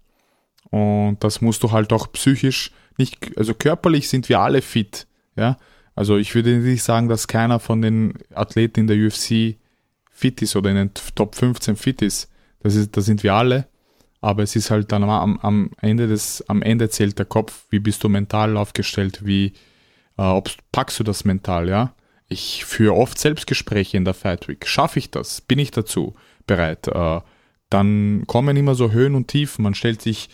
Und das musst du halt auch psychisch nicht, also körperlich sind wir alle fit, ja. Also ich würde nicht sagen, dass keiner von den Athleten in der UFC fit ist oder in den Top 15 fit ist. Das ist, da sind wir alle. Aber es ist halt dann am, am Ende des, am Ende zählt der Kopf. Wie bist du mental aufgestellt? Wie, äh, ob, packst du das mental, ja? Ich führe oft Selbstgespräche in der Fight Week. Schaffe ich das? Bin ich dazu bereit? Äh, dann kommen immer so Höhen und Tiefen. Man stellt sich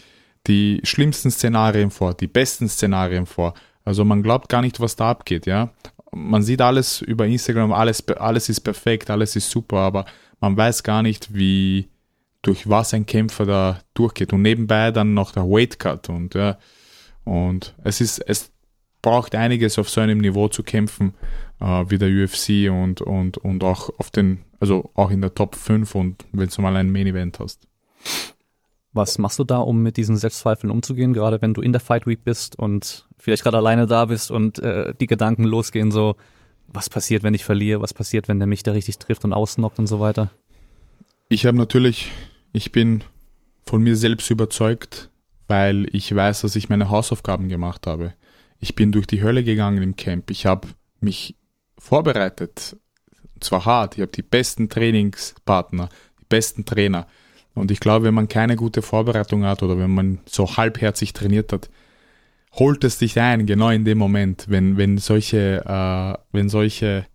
die schlimmsten Szenarien vor, die besten Szenarien vor. Also man glaubt gar nicht, was da abgeht, ja. Man sieht alles über Instagram, alles, alles ist perfekt, alles ist super, aber man weiß gar nicht, wie, durch was ein Kämpfer da durchgeht. Und nebenbei dann noch der Weight Cut und, ja. Und es ist, es braucht einiges auf so einem Niveau zu kämpfen, äh, wie der UFC und, und, und auch auf den, also auch in der Top 5 und wenn du mal ein Main Event hast. Was machst du da, um mit diesen Selbstzweifeln umzugehen, gerade wenn du in der Fight Week bist und vielleicht gerade alleine da bist und äh, die Gedanken losgehen, so, was passiert, wenn ich verliere, was passiert, wenn der mich da richtig trifft und ausnockt und so weiter? Ich habe natürlich, ich bin von mir selbst überzeugt, weil ich weiß, dass ich meine Hausaufgaben gemacht habe. Ich bin durch die Hölle gegangen im Camp. Ich habe mich vorbereitet. Zwar hart, ich habe die besten Trainingspartner, die besten Trainer. Und ich glaube, wenn man keine gute Vorbereitung hat oder wenn man so halbherzig trainiert hat, holt es dich ein, genau in dem Moment, wenn, wenn solche, äh, wenn solche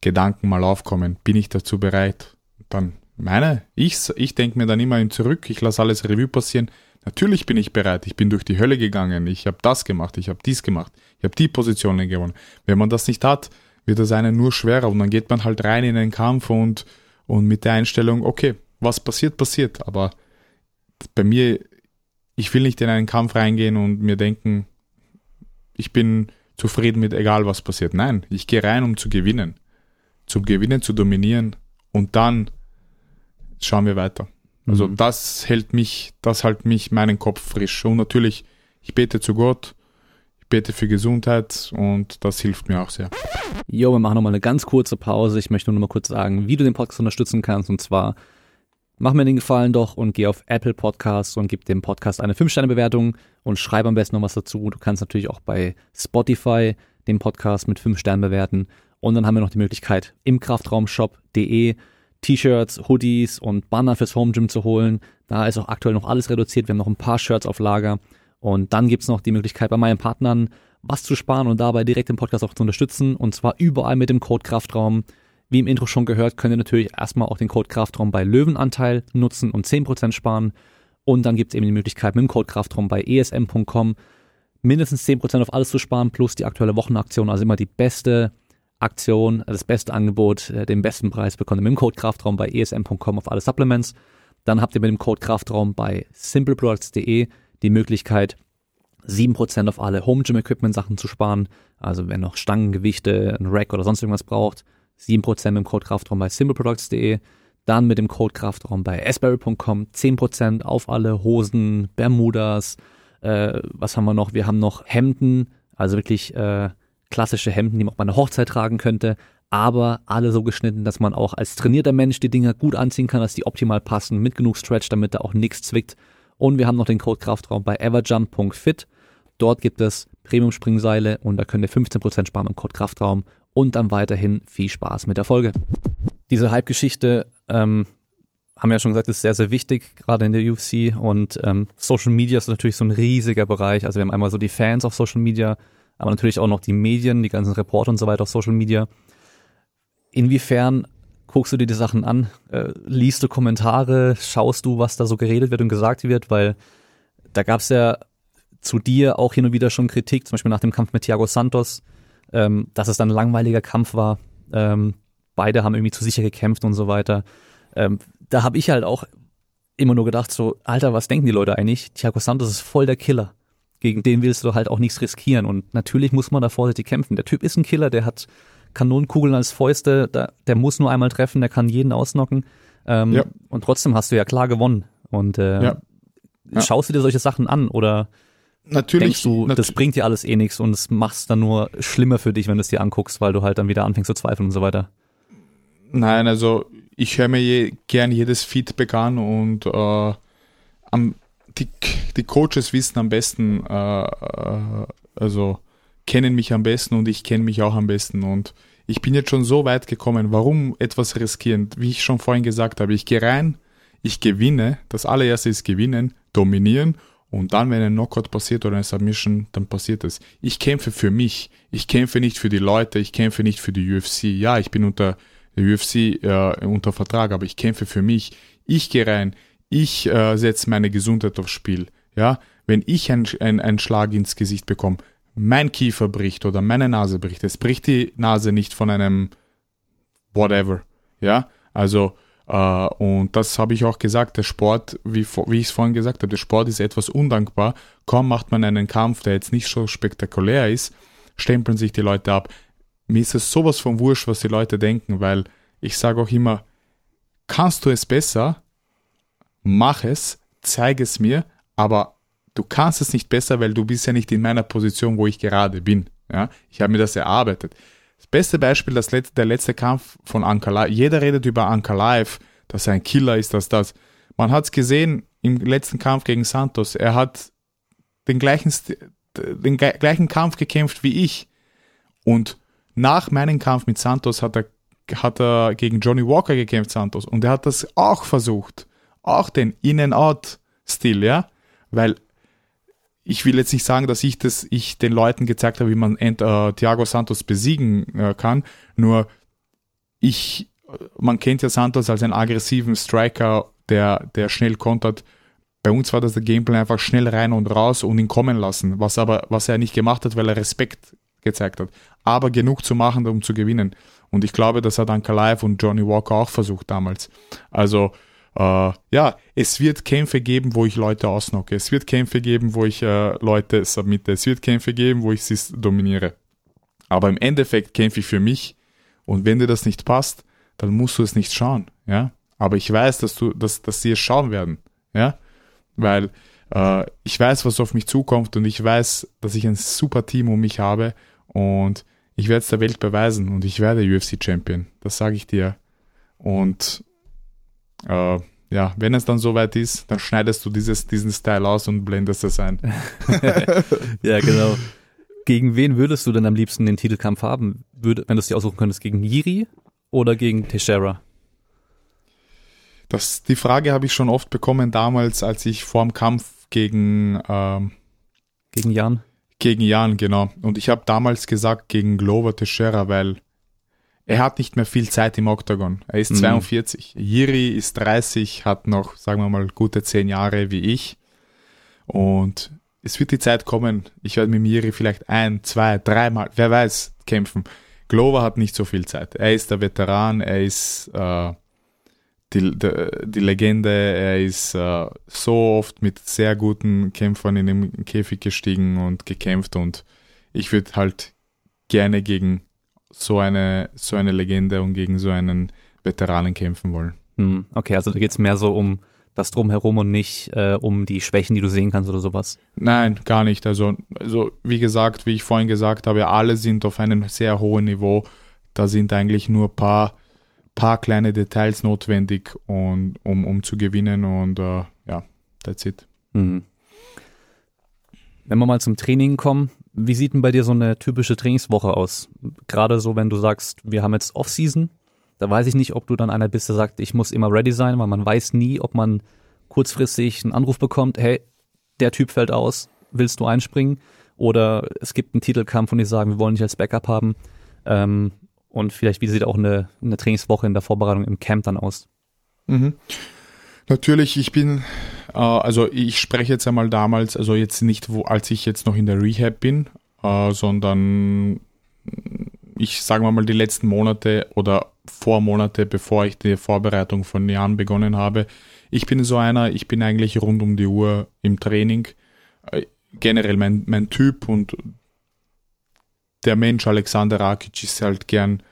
Gedanken mal aufkommen, bin ich dazu bereit. Dann meine, ich, ich denke mir dann immer zurück, ich lasse alles Revue passieren. Natürlich bin ich bereit, ich bin durch die Hölle gegangen, ich habe das gemacht, ich habe dies gemacht, ich habe die Positionen gewonnen. Wenn man das nicht hat, wird das einen nur schwerer und dann geht man halt rein in den Kampf und, und mit der Einstellung, okay, was passiert, passiert. Aber bei mir, ich will nicht in einen Kampf reingehen und mir denken, ich bin zufrieden mit egal was passiert. Nein, ich gehe rein, um zu gewinnen. Zum Gewinnen, zu dominieren und dann schauen wir weiter. Also mhm. das hält mich, das hält mich meinen Kopf frisch. Und natürlich, ich bete zu Gott, ich bete für Gesundheit und das hilft mir auch sehr. Jo, wir machen nochmal eine ganz kurze Pause. Ich möchte nur noch mal kurz sagen, wie du den Podcast unterstützen kannst. Und zwar, mach mir den Gefallen doch und geh auf Apple Podcasts und gib dem Podcast eine 5-Sterne-Bewertung und schreib am besten noch was dazu. Du kannst natürlich auch bei Spotify den Podcast mit 5 Sternen bewerten. Und dann haben wir noch die Möglichkeit, im Kraftraumshop.de T-Shirts, Hoodies und Banner fürs Home Gym zu holen. Da ist auch aktuell noch alles reduziert. Wir haben noch ein paar Shirts auf Lager. Und dann gibt's noch die Möglichkeit, bei meinen Partnern was zu sparen und dabei direkt den Podcast auch zu unterstützen. Und zwar überall mit dem Code Kraftraum. Wie im Intro schon gehört, könnt ihr natürlich erstmal auch den Code Kraftraum bei Löwenanteil nutzen und 10% sparen. Und dann gibt's eben die Möglichkeit, mit dem Code Kraftraum bei esm.com mindestens 10% auf alles zu sparen, plus die aktuelle Wochenaktion. Also immer die beste Aktion, das beste Angebot, äh, den besten Preis bekommt ihr mit dem Code Kraftraum bei esm.com auf alle Supplements. Dann habt ihr mit dem Code Kraftraum bei simpleproducts.de die Möglichkeit, 7% auf alle Home Gym Equipment Sachen zu sparen. Also wenn noch Stangen, Gewichte, ein Rack oder sonst irgendwas braucht, 7% mit dem Code Kraftraum bei simpleproducts.de. Dann mit dem Code Kraftraum bei asbury.com 10% auf alle Hosen, Bermudas, äh, was haben wir noch? Wir haben noch Hemden, also wirklich äh, klassische Hemden, die man auch bei einer Hochzeit tragen könnte, aber alle so geschnitten, dass man auch als trainierter Mensch die Dinger gut anziehen kann, dass die optimal passen, mit genug Stretch, damit da auch nichts zwickt. Und wir haben noch den Code Kraftraum bei everjump.fit. Dort gibt es Premium-Springseile und da könnt ihr 15% sparen im Code Kraftraum und dann weiterhin viel Spaß mit der Folge. Diese Hype-Geschichte, ähm, haben wir ja schon gesagt, ist sehr, sehr wichtig, gerade in der UFC und ähm, Social Media ist natürlich so ein riesiger Bereich. Also wir haben einmal so die Fans auf Social Media, aber natürlich auch noch die Medien, die ganzen Reporter und so weiter auf Social Media. Inwiefern guckst du dir die Sachen an, äh, liest du Kommentare, schaust du, was da so geredet wird und gesagt wird, weil da gab es ja zu dir auch hin und wieder schon Kritik, zum Beispiel nach dem Kampf mit Thiago Santos, ähm, dass es dann ein langweiliger Kampf war. Ähm, beide haben irgendwie zu sicher gekämpft und so weiter. Ähm, da habe ich halt auch immer nur gedacht, so, Alter, was denken die Leute eigentlich? Thiago Santos ist voll der Killer. Gegen den willst du halt auch nichts riskieren. Und natürlich muss man da vorsichtig kämpfen. Der Typ ist ein Killer, der hat Kanonenkugeln als Fäuste, der, der muss nur einmal treffen, der kann jeden ausnocken. Ähm, ja. Und trotzdem hast du ja klar gewonnen. Und äh, ja. Ja. schaust du dir solche Sachen an oder natürlich, denkst du, nat das bringt dir alles eh nichts und es macht es dann nur schlimmer für dich, wenn du es dir anguckst, weil du halt dann wieder anfängst zu zweifeln und so weiter? Nein, also ich höre mir je, gern jedes Feedback an und äh, am, die, die Coaches wissen am besten, äh, äh, also kennen mich am besten und ich kenne mich auch am besten. Und ich bin jetzt schon so weit gekommen. Warum etwas riskieren? Wie ich schon vorhin gesagt habe, ich gehe rein, ich gewinne. Das allererste ist gewinnen, dominieren. Und dann, wenn ein Knockout passiert oder eine Submission, dann passiert es. Ich kämpfe für mich. Ich kämpfe nicht für die Leute. Ich kämpfe nicht für die UFC. Ja, ich bin unter der UFC äh, unter Vertrag, aber ich kämpfe für mich. Ich gehe rein. Ich äh, setze meine Gesundheit aufs Spiel. Ja, wenn ich einen ein Schlag ins Gesicht bekomme, mein Kiefer bricht oder meine Nase bricht, es bricht die Nase nicht von einem whatever. Ja, also äh, und das habe ich auch gesagt, der Sport, wie, wie ich es vorhin gesagt habe, der Sport ist etwas undankbar. Kaum macht man einen Kampf, der jetzt nicht so spektakulär ist, stempeln sich die Leute ab. Mir ist es sowas von wurscht, was die Leute denken, weil ich sage auch immer, kannst du es besser, mach es, zeige es mir, aber du kannst es nicht besser, weil du bist ja nicht in meiner Position, wo ich gerade bin. Ja? Ich habe mir das erarbeitet. Das beste Beispiel, das letzte, der letzte Kampf von Anka Live. Jeder redet über Anka Live, dass er ein Killer ist, dass das. Man hat es gesehen im letzten Kampf gegen Santos. Er hat den gleichen, den gleichen Kampf gekämpft wie ich. Und nach meinem Kampf mit Santos hat er, hat er gegen Johnny Walker gekämpft, Santos. Und er hat das auch versucht. Auch den In-and-Out-Stil, ja. Weil ich will jetzt nicht sagen, dass ich das, ich den Leuten gezeigt habe, wie man äh, Thiago Santos besiegen äh, kann. Nur ich, man kennt ja Santos als einen aggressiven Striker, der, der schnell kontert. Bei uns war das der Gameplay einfach schnell rein und raus und ihn kommen lassen, was aber, was er nicht gemacht hat, weil er Respekt gezeigt hat. Aber genug zu machen, um zu gewinnen. Und ich glaube, das hat Ankalaev und Johnny Walker auch versucht damals. Also, äh, ja, es wird Kämpfe geben, wo ich Leute ausnocke. Es wird Kämpfe geben, wo ich äh, Leute submitte. Es wird Kämpfe geben, wo ich sie dominiere. Aber im Endeffekt kämpfe ich für mich. Und wenn dir das nicht passt, dann musst du es nicht schauen, ja. Aber ich weiß, dass du, dass, dass sie es schauen werden, ja. Weil äh, ich weiß, was auf mich zukommt und ich weiß, dass ich ein super Team um mich habe und ich werde es der Welt beweisen und ich werde UFC-Champion. Das sage ich dir. Und äh, ja, wenn es dann soweit ist, dann schneidest du dieses, diesen Style aus und blendest es ein. ja, genau. Gegen wen würdest du denn am liebsten den Titelkampf haben? Würde, wenn du es dir aussuchen könntest, gegen Yiri oder gegen Teixeira? Das, die Frage habe ich schon oft bekommen damals, als ich vor dem Kampf gegen ähm, gegen Jan gegen Jan genau und ich habe damals gesagt gegen Glover Teixeira, weil er hat nicht mehr viel Zeit im Oktagon. Er ist mhm. 42. Jiri ist 30, hat noch, sagen wir mal, gute zehn Jahre wie ich. Und es wird die Zeit kommen, ich werde mit Jiri vielleicht ein, zwei, dreimal, wer weiß, kämpfen. Glover hat nicht so viel Zeit. Er ist der Veteran, er ist äh, die, die, die, Legende, er ist äh, so oft mit sehr guten Kämpfern in den Käfig gestiegen und gekämpft und ich würde halt gerne gegen so eine, so eine Legende und gegen so einen Veteranen kämpfen wollen. Hm, okay, also da geht es mehr so um das Drumherum und nicht äh, um die Schwächen, die du sehen kannst oder sowas. Nein, gar nicht. Also, also wie gesagt, wie ich vorhin gesagt habe, alle sind auf einem sehr hohen Niveau. Da sind eigentlich nur ein paar, paar kleine Details notwendig, und, um, um zu gewinnen und äh, ja, that's it. Mhm. Wenn wir mal zum Training kommen, wie sieht denn bei dir so eine typische Trainingswoche aus? Gerade so, wenn du sagst, wir haben jetzt Off-Season, da weiß ich nicht, ob du dann einer bist, der sagt, ich muss immer ready sein, weil man weiß nie, ob man kurzfristig einen Anruf bekommt, hey, der Typ fällt aus, willst du einspringen? Oder es gibt einen Titelkampf und die sagen, wir wollen dich als Backup haben. Ähm, und vielleicht, wie sieht auch eine, eine Trainingswoche in der Vorbereitung im Camp dann aus? Mhm. Natürlich, ich bin, äh, also ich spreche jetzt einmal damals, also jetzt nicht, wo, als ich jetzt noch in der Rehab bin, äh, sondern ich sage mal die letzten Monate oder Vormonate, bevor ich die Vorbereitung von Jahren begonnen habe. Ich bin so einer, ich bin eigentlich rund um die Uhr im Training. Äh, generell mein, mein Typ und der Mensch Alexander Rakic ist halt gern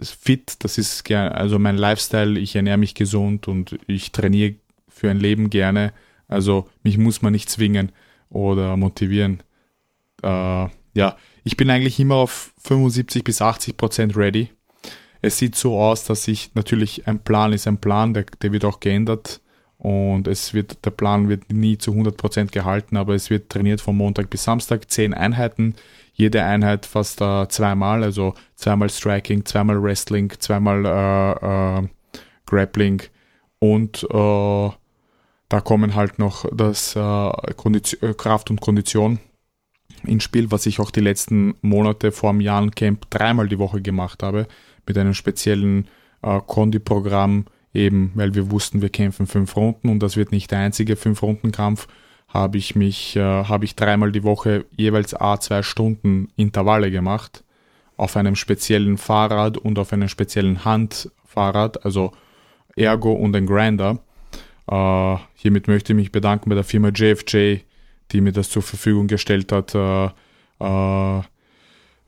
fit, das ist also mein Lifestyle, ich ernähre mich gesund und ich trainiere für ein Leben gerne. Also mich muss man nicht zwingen oder motivieren. Äh, ja, ich bin eigentlich immer auf 75 bis 80 Prozent ready. Es sieht so aus, dass ich natürlich ein Plan ist ein Plan, der, der wird auch geändert und es wird der Plan wird nie zu 100 Prozent gehalten, aber es wird trainiert von Montag bis Samstag zehn Einheiten jede Einheit fast äh, zweimal, also zweimal Striking, zweimal Wrestling, zweimal äh, äh, Grappling. Und äh, da kommen halt noch das äh, äh, Kraft und Kondition ins Spiel, was ich auch die letzten Monate vor dem Jahren Camp dreimal die Woche gemacht habe, mit einem speziellen äh, Kondi-Programm, eben weil wir wussten, wir kämpfen fünf Runden und das wird nicht der einzige Fünf-Runden-Kampf, habe ich mich, äh, habe ich dreimal die Woche jeweils a zwei Stunden Intervalle gemacht auf einem speziellen Fahrrad und auf einem speziellen Handfahrrad, also Ergo und ein Grinder. Äh, hiermit möchte ich mich bedanken bei der Firma JFJ, die mir das zur Verfügung gestellt hat, äh, äh,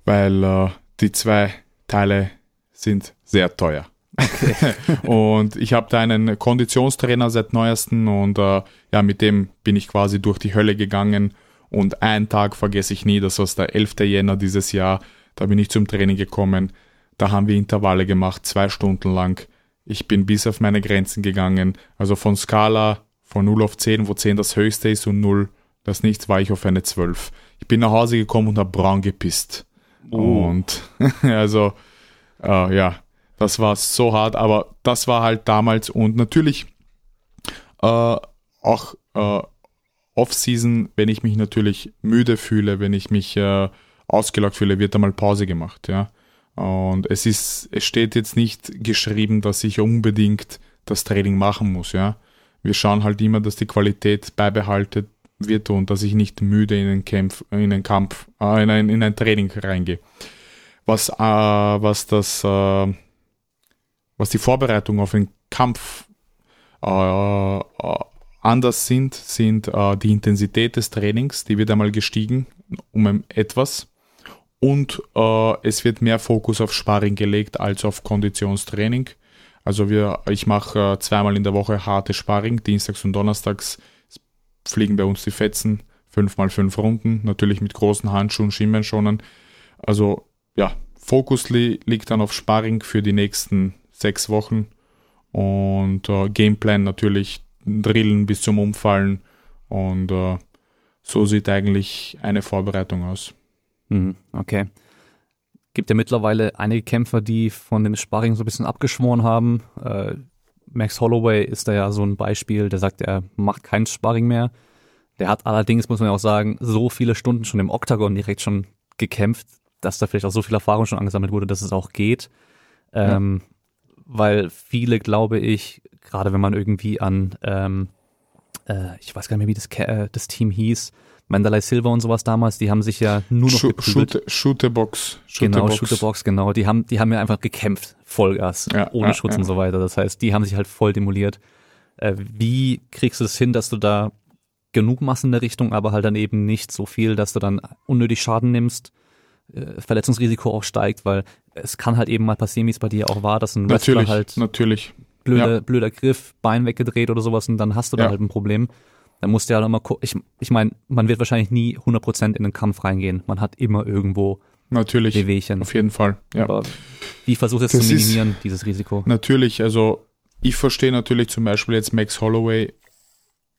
weil äh, die zwei Teile sind sehr teuer. Okay. und ich habe da einen Konditionstrainer seit neuesten und äh, ja, mit dem bin ich quasi durch die Hölle gegangen und einen Tag vergesse ich nie, das war der 11. Jänner dieses Jahr, da bin ich zum Training gekommen, da haben wir Intervalle gemacht, zwei Stunden lang. Ich bin bis auf meine Grenzen gegangen, also von Skala von 0 auf 10, wo 10 das höchste ist und 0 das nichts, war ich auf eine 12. Ich bin nach Hause gekommen und habe braun gepisst. Oh. Und also, äh, ja, das war so hart, aber das war halt damals und natürlich äh, auch äh, Off-Season, wenn ich mich natürlich müde fühle, wenn ich mich äh, ausgelockt fühle, wird einmal Pause gemacht, ja. Und es ist, es steht jetzt nicht geschrieben, dass ich unbedingt das Training machen muss, ja. Wir schauen halt immer, dass die Qualität beibehalten wird und dass ich nicht müde in den Kampf, in den Kampf, äh, in, ein, in ein Training reingehe. Was, äh, was das, äh, was die Vorbereitung auf den Kampf äh, anders sind, sind äh, die Intensität des Trainings, die wird einmal gestiegen um etwas und äh, es wird mehr Fokus auf Sparring gelegt als auf Konditionstraining. Also wir, ich mache äh, zweimal in der Woche harte Sparring, dienstags und donnerstags fliegen bei uns die Fetzen, fünf mal fünf Runden, natürlich mit großen Handschuhen, Schienbeinschonern. Also ja, Fokus li liegt dann auf Sparring für die nächsten sechs Wochen und äh, Gameplan natürlich drillen bis zum Umfallen und äh, so sieht eigentlich eine Vorbereitung aus. Mhm, okay. Gibt ja mittlerweile einige Kämpfer, die von dem Sparring so ein bisschen abgeschworen haben. Äh, Max Holloway ist da ja so ein Beispiel, der sagt, er macht kein Sparring mehr. Der hat allerdings, muss man ja auch sagen, so viele Stunden schon im Oktagon direkt schon gekämpft, dass da vielleicht auch so viel Erfahrung schon angesammelt wurde, dass es auch geht. Ähm, ja weil viele, glaube ich, gerade wenn man irgendwie an, ähm, äh, ich weiß gar nicht mehr, wie das, äh, das Team hieß, Mandalay Silver und sowas damals, die haben sich ja nur noch Shoot, geprügelt. Shooterbox. Genau, Shooterbox, genau. Die haben, die haben ja einfach gekämpft, Vollgas, ja, ohne ja, Schutz ja. und so weiter. Das heißt, die haben sich halt voll demoliert. Äh, wie kriegst du es hin, dass du da genug machst in der Richtung, aber halt dann eben nicht so viel, dass du dann unnötig Schaden nimmst? Äh, Verletzungsrisiko auch steigt, weil es kann halt eben mal passieren, wie es bei dir auch war, dass ein Wrestler natürlich, halt natürlich. Blöder, ja. blöder Griff, Bein weggedreht oder sowas und dann hast du da halt ein Problem. Dann musst du ja halt immer gucken. Ich, ich meine, man wird wahrscheinlich nie 100% in den Kampf reingehen. Man hat immer irgendwo natürlich, Wehwehchen. Auf jeden Fall, ja. Aber wie versuchst du es zu minimieren, ist, dieses Risiko? Natürlich, also ich verstehe natürlich zum Beispiel jetzt Max Holloway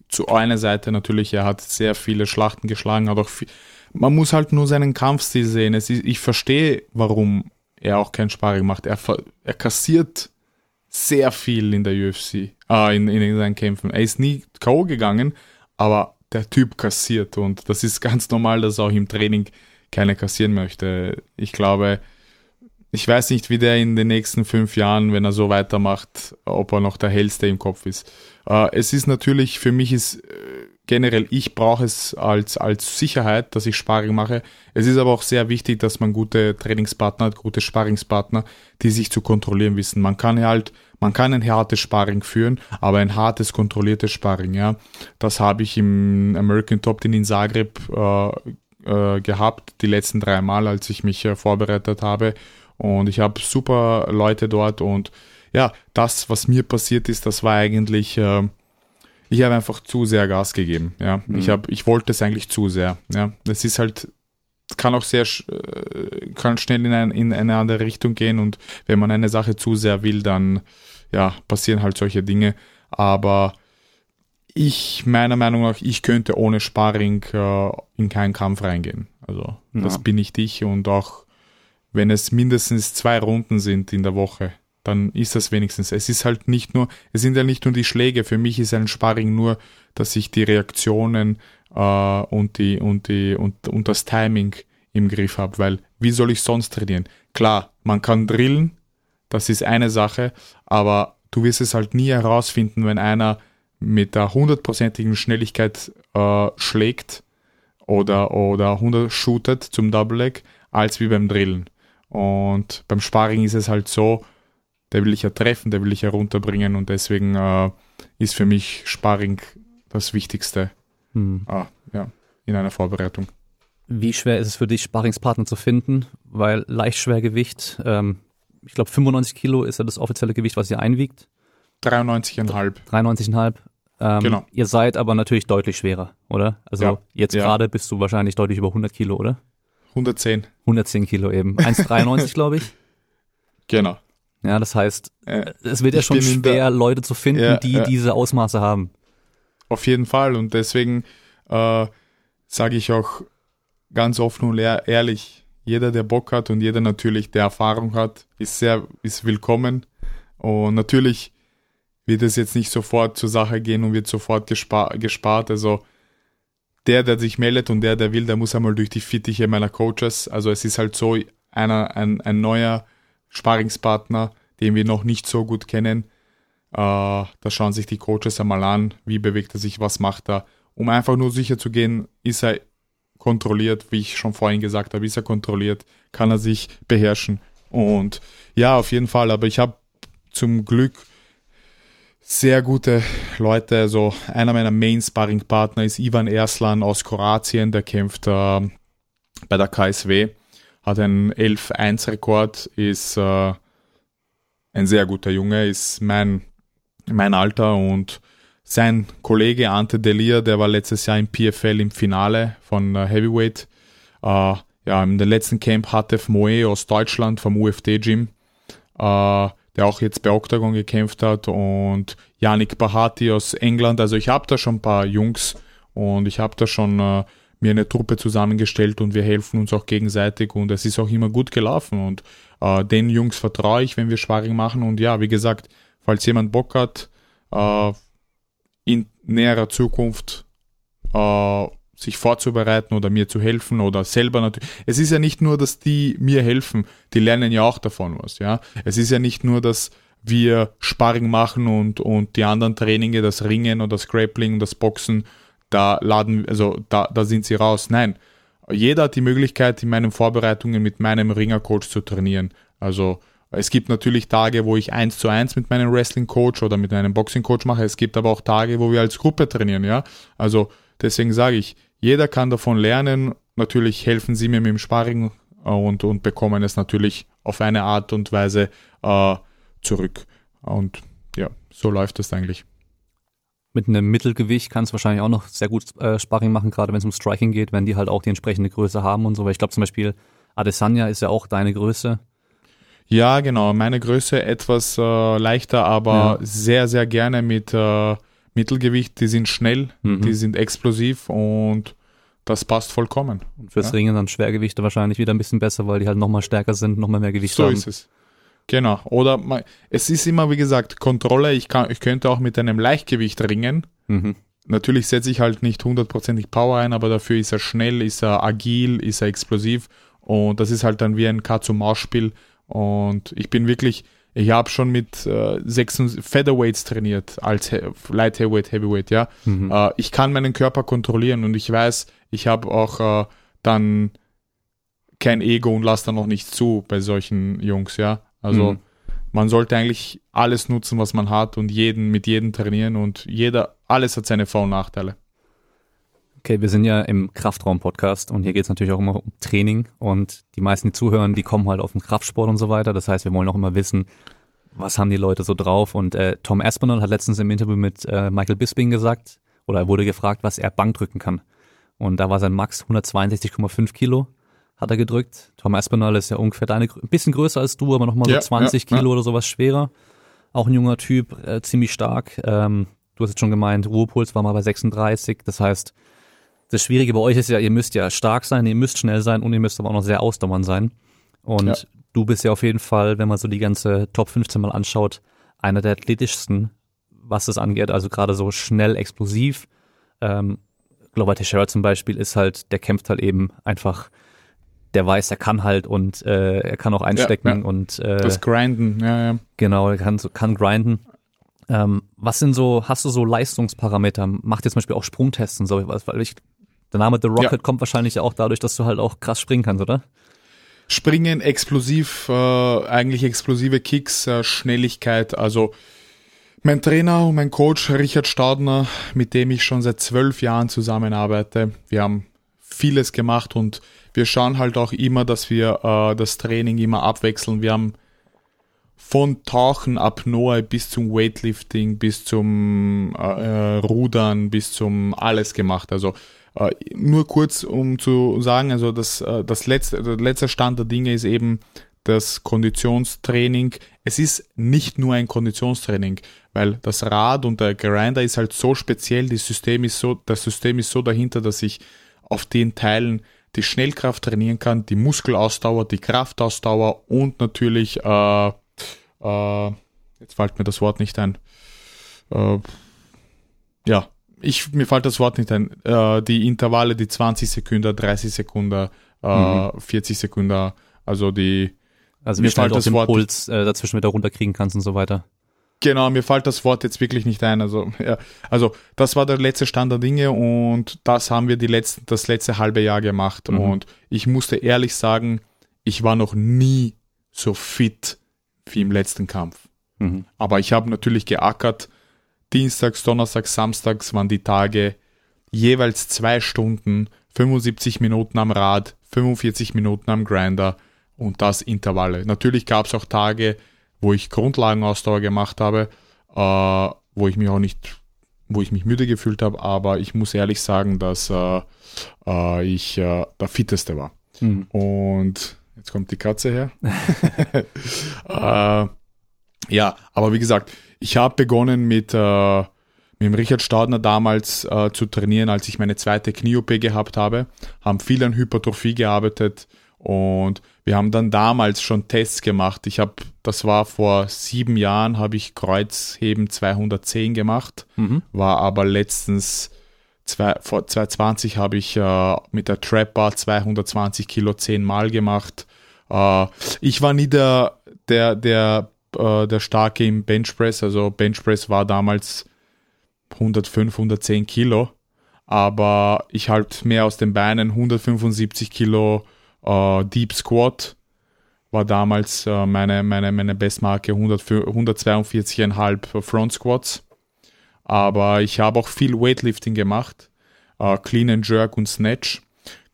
zu einer Seite natürlich, er hat sehr viele Schlachten geschlagen, hat auch viel, man muss halt nur seinen Kampfstil sehen. Ist, ich verstehe, warum er auch kein Sparring macht. Er, er kassiert sehr viel in der UFC, äh, in, in seinen Kämpfen. Er ist nie K.O. gegangen, aber der Typ kassiert und das ist ganz normal, dass auch im Training keiner kassieren möchte. Ich glaube, ich weiß nicht, wie der in den nächsten fünf Jahren, wenn er so weitermacht, ob er noch der hellste im Kopf ist. Äh, es ist natürlich, für mich ist äh, generell, ich brauche es als, als Sicherheit, dass ich Sparring mache. Es ist aber auch sehr wichtig, dass man gute Trainingspartner hat, gute Sparringspartner, die sich zu kontrollieren wissen. Man kann halt, man kann ein hartes Sparring führen, aber ein hartes, kontrolliertes Sparring, ja. Das habe ich im American Top Team in Zagreb äh, äh, gehabt, die letzten drei Mal, als ich mich äh, vorbereitet habe. Und ich habe super Leute dort und ja, das, was mir passiert ist, das war eigentlich, äh, ich habe einfach zu sehr Gas gegeben. Ja, mhm. ich habe, ich wollte es eigentlich zu sehr. Ja, es ist halt, kann auch sehr, äh, kann schnell in, ein, in eine andere Richtung gehen und wenn man eine Sache zu sehr will, dann ja passieren halt solche Dinge. Aber ich meiner Meinung nach, ich könnte ohne Sparring äh, in keinen Kampf reingehen. Also ja. das bin ich dich und auch wenn es mindestens zwei Runden sind in der Woche, dann ist das wenigstens. Es ist halt nicht nur, es sind ja nicht nur die Schläge. Für mich ist ein Sparring nur, dass ich die Reaktionen äh, und die und die und, und das Timing im Griff habe, weil wie soll ich sonst trainieren? Klar, man kann drillen, das ist eine Sache, aber du wirst es halt nie herausfinden, wenn einer mit der hundertprozentigen Schnelligkeit äh, schlägt oder oder 100 shootet zum Double Leg, als wie beim Drillen. Und beim Sparring ist es halt so, der will ich ja treffen, der will ich ja runterbringen und deswegen äh, ist für mich Sparring das Wichtigste hm. ah, ja, in einer Vorbereitung. Wie schwer ist es für dich, Sparringspartner zu finden? Weil Leichtschwergewicht, ähm, ich glaube 95 Kilo ist ja das offizielle Gewicht, was ihr einwiegt. 93,5. 93,5. Ähm, genau. Ihr seid aber natürlich deutlich schwerer, oder? Also ja, jetzt ja. gerade bist du wahrscheinlich deutlich über 100 Kilo, oder? 110. 110 Kilo eben. 1,93 glaube ich. Genau. Ja, das heißt, äh, es wird ja schon schwer, Leute zu finden, ja, die ja. diese Ausmaße haben. Auf jeden Fall. Und deswegen äh, sage ich auch ganz offen und ehrlich, jeder, der Bock hat und jeder natürlich, der Erfahrung hat, ist sehr, ist willkommen. Und natürlich wird es jetzt nicht sofort zur Sache gehen und wird sofort gespar gespart. Also der, der sich meldet und der, der will, der muss einmal durch die Fittiche meiner Coaches. Also es ist halt so, einer, ein, ein neuer Sparingspartner, den wir noch nicht so gut kennen. Äh, da schauen sich die Coaches einmal an, wie bewegt er sich, was macht er, um einfach nur sicher zu gehen, ist er kontrolliert, wie ich schon vorhin gesagt habe, ist er kontrolliert, kann er sich beherrschen. Und ja, auf jeden Fall, aber ich habe zum Glück sehr gute Leute. Also einer meiner Main-Sparring-Partner ist Ivan Erslan aus Kroatien, der kämpft äh, bei der KSW, hat einen 11-1-Rekord, ist äh, ein sehr guter Junge, ist mein, mein Alter und sein Kollege Ante Delia, der war letztes Jahr im PFL im Finale von äh, Heavyweight. Äh, ja, der letzten Camp Hatef Moe aus Deutschland vom UFD-Gym, äh, der auch jetzt bei Octagon gekämpft hat und Yannick Bahati aus England. Also ich habe da schon ein paar Jungs und ich habe da schon äh, mir eine Truppe zusammengestellt und wir helfen uns auch gegenseitig und es ist auch immer gut gelaufen und äh, den Jungs vertraue ich, wenn wir Sparring machen und ja, wie gesagt, falls jemand Bock hat, äh, in näherer Zukunft äh, sich vorzubereiten oder mir zu helfen oder selber natürlich. Es ist ja nicht nur, dass die mir helfen, die lernen ja auch davon was, ja. Es ist ja nicht nur, dass wir Sparring machen und, und die anderen Traininge, das Ringen oder das Grappling, das Boxen, da laden, also da, da sind sie raus. Nein. Jeder hat die Möglichkeit, in meinen Vorbereitungen mit meinem Ringercoach zu trainieren. Also es gibt natürlich Tage, wo ich eins zu eins mit meinem Wrestling-Coach oder mit meinem Boxing-Coach mache. Es gibt aber auch Tage, wo wir als Gruppe trainieren, ja. Also deswegen sage ich, jeder kann davon lernen. Natürlich helfen sie mir mit dem Sparring äh, und, und bekommen es natürlich auf eine Art und Weise äh, zurück. Und ja, so läuft das eigentlich. Mit einem Mittelgewicht kannst du wahrscheinlich auch noch sehr gut äh, Sparring machen, gerade wenn es um Striking geht, wenn die halt auch die entsprechende Größe haben und so. Weil ich glaube zum Beispiel, Adesanya ist ja auch deine Größe. Ja, genau. Meine Größe etwas äh, leichter, aber ja. sehr, sehr gerne mit äh, Mittelgewicht. Die sind schnell, mhm. die sind explosiv und das passt vollkommen. Und fürs ja? Ringen dann Schwergewichte wahrscheinlich wieder ein bisschen besser, weil die halt nochmal stärker sind, nochmal mehr Gewicht so haben. So ist es. Genau. Oder es ist immer, wie gesagt, Kontrolle. Ich, kann, ich könnte auch mit einem Leichtgewicht ringen. Mhm. Natürlich setze ich halt nicht hundertprozentig Power ein, aber dafür ist er schnell, ist er agil, ist er explosiv. Und das ist halt dann wie ein Katz-und-Maus-Spiel, und ich bin wirklich, ich habe schon mit äh, sechs Featherweights trainiert als He Light Heavyweight, Heavyweight, ja. Mhm. Äh, ich kann meinen Körper kontrollieren und ich weiß, ich habe auch äh, dann kein Ego und lasse dann noch nichts zu bei solchen Jungs, ja. Also mhm. man sollte eigentlich alles nutzen, was man hat und jeden mit jedem trainieren und jeder, alles hat seine Vor- und Nachteile. Okay, wir sind ja im Kraftraum-Podcast und hier geht es natürlich auch immer um Training und die meisten, die zuhören, die kommen halt auf den Kraftsport und so weiter. Das heißt, wir wollen auch immer wissen, was haben die Leute so drauf und äh, Tom Aspinall hat letztens im Interview mit äh, Michael Bisping gesagt oder er wurde gefragt, was er Bank drücken kann. Und da war sein Max 162,5 Kilo hat er gedrückt. Tom Aspinall ist ja ungefähr deine, ein bisschen größer als du, aber nochmal so ja, 20 ja, Kilo ja. oder sowas schwerer. Auch ein junger Typ, äh, ziemlich stark. Ähm, du hast jetzt schon gemeint, Ruhepuls war mal bei 36. Das heißt, das Schwierige bei euch ist ja, ihr müsst ja stark sein, ihr müsst schnell sein und ihr müsst aber auch noch sehr ausdauernd sein. Und ja. du bist ja auf jeden Fall, wenn man so die ganze Top 15 mal anschaut, einer der athletischsten, was das angeht. Also gerade so schnell, explosiv. Ähm, Glover Teixeira zum Beispiel ist halt, der kämpft halt eben einfach, der weiß, er kann halt und äh, er kann auch einstecken ja, ja. und äh, das Grinden, ja, ja. Genau, er kann, so, kann grinden. Ähm, was sind so, hast du so Leistungsparameter? Macht ihr zum Beispiel auch Sprungtests und so? Weil ich der Name The Rocket ja. kommt wahrscheinlich auch dadurch, dass du halt auch krass springen kannst, oder? Springen, explosiv, äh, eigentlich explosive Kicks, äh, Schnelligkeit. Also mein Trainer und mein Coach Richard Staudner, mit dem ich schon seit zwölf Jahren zusammenarbeite, wir haben vieles gemacht und wir schauen halt auch immer, dass wir äh, das Training immer abwechseln. Wir haben von Tauchen, Apnoe bis zum Weightlifting, bis zum äh, äh Rudern, bis zum alles gemacht. Also äh, nur kurz, um zu sagen, also das, äh, das letzte, der letzte Stand der Dinge ist eben das Konditionstraining. Es ist nicht nur ein Konditionstraining, weil das Rad und der Grinder ist halt so speziell, das System ist so, das System ist so dahinter, dass ich auf den Teilen die Schnellkraft trainieren kann, die Muskelausdauer, die Kraftausdauer und natürlich, äh, äh, jetzt fällt mir das Wort nicht ein, äh, ja, ich, mir fällt das Wort nicht ein, äh, die Intervalle, die 20 Sekunden, 30 Sekunden, äh, mhm. 40 Sekunden, also die. Also mir fällt das Wort Puls äh, dazwischen wieder runterkriegen kannst und so weiter. Genau, mir fällt das Wort jetzt wirklich nicht ein. Also, ja, also das war der letzte Stand der Dinge und das haben wir die letzten, das letzte halbe Jahr gemacht. Mhm. Und ich musste ehrlich sagen, ich war noch nie so fit wie im letzten Kampf. Mhm. Aber ich habe natürlich geackert Dienstags, Donnerstags, Samstags waren die Tage jeweils zwei Stunden, 75 Minuten am Rad, 45 Minuten am Grinder und das Intervalle. Natürlich gab es auch Tage, wo ich Grundlagenausdauer gemacht habe, äh, wo ich mich auch nicht, wo ich mich müde gefühlt habe, aber ich muss ehrlich sagen, dass äh, äh, ich äh, der fitteste war. Mhm. Und jetzt kommt die Katze her. Äh, ja, aber wie gesagt, ich habe begonnen mit, äh, mit dem Richard Stadner damals äh, zu trainieren, als ich meine zweite Knie-OP gehabt habe, haben viel an Hypertrophie gearbeitet und wir haben dann damals schon Tests gemacht. Ich habe, das war vor sieben Jahren, habe ich Kreuzheben 210 gemacht, mhm. war aber letztens zwei, vor 2020 habe ich äh, mit der Trap Bar 220 Kilo zehnmal gemacht. Äh, ich war nie der, der, der, äh, der Starke im Benchpress. Also Benchpress war damals 105, 110 Kilo. Aber ich halt mehr aus den Beinen 175 Kilo Uh, Deep Squat war damals uh, meine, meine, meine Bestmarke 142,5 Front Squats. Aber ich habe auch viel Weightlifting gemacht. Uh, Clean and Jerk und Snatch.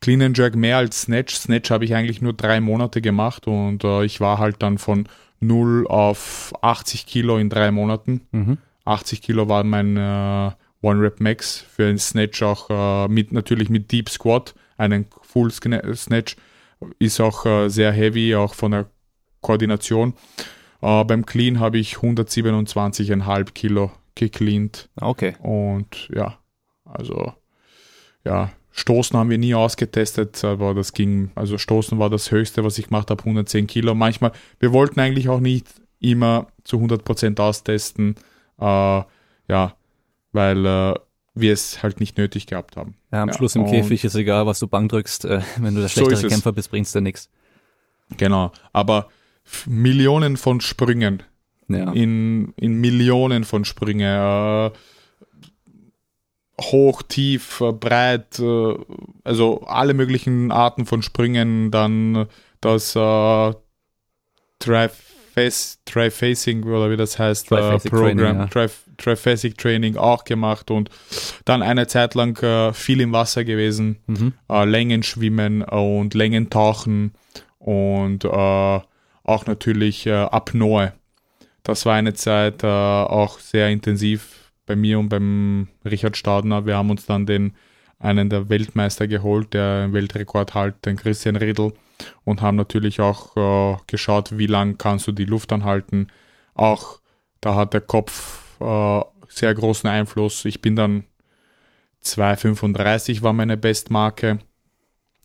Clean and Jerk mehr als Snatch. Snatch habe ich eigentlich nur drei Monate gemacht und ich war halt dann von 0 auf 80 Kilo in drei Monaten. Mhm. 80 Kilo war mein One Rep Max für den Snatch auch mit natürlich mit Deep Squat, einen Full Snatch ist auch äh, sehr heavy, auch von der Koordination. Äh, beim Clean habe ich 127,5 Kilo gecleant. Okay. Und ja, also ja, Stoßen haben wir nie ausgetestet, aber das ging, also Stoßen war das höchste, was ich gemacht habe, 110 Kilo. Manchmal, wir wollten eigentlich auch nicht immer zu 100% austesten, äh, ja, weil äh, wir es halt nicht nötig gehabt haben. Ja, am ja, Schluss im Käfig ist egal, was du Bank drückst. Äh, wenn du der schlechtere so Kämpfer bist, bringst du nichts. Genau, aber Millionen von Sprüngen. Ja. In, in Millionen von Sprüngen. Äh, hoch, tief, äh, breit, äh, also alle möglichen Arten von Sprüngen. Dann das äh, Tri-Facing oder wie das heißt, äh, Programm, ja. Triphasic Training auch gemacht und dann eine Zeit lang äh, viel im Wasser gewesen, mhm. äh, Längen schwimmen und Längen tauchen und äh, auch natürlich äh, Apnoe. Das war eine Zeit äh, auch sehr intensiv bei mir und beim Richard Stadner. Wir haben uns dann den einen der Weltmeister geholt, der Weltrekord halt, den Christian Riedl und haben natürlich auch äh, geschaut, wie lang kannst du die Luft anhalten. Auch da hat der Kopf äh, sehr großen Einfluss. Ich bin dann 2,35 war meine Bestmarke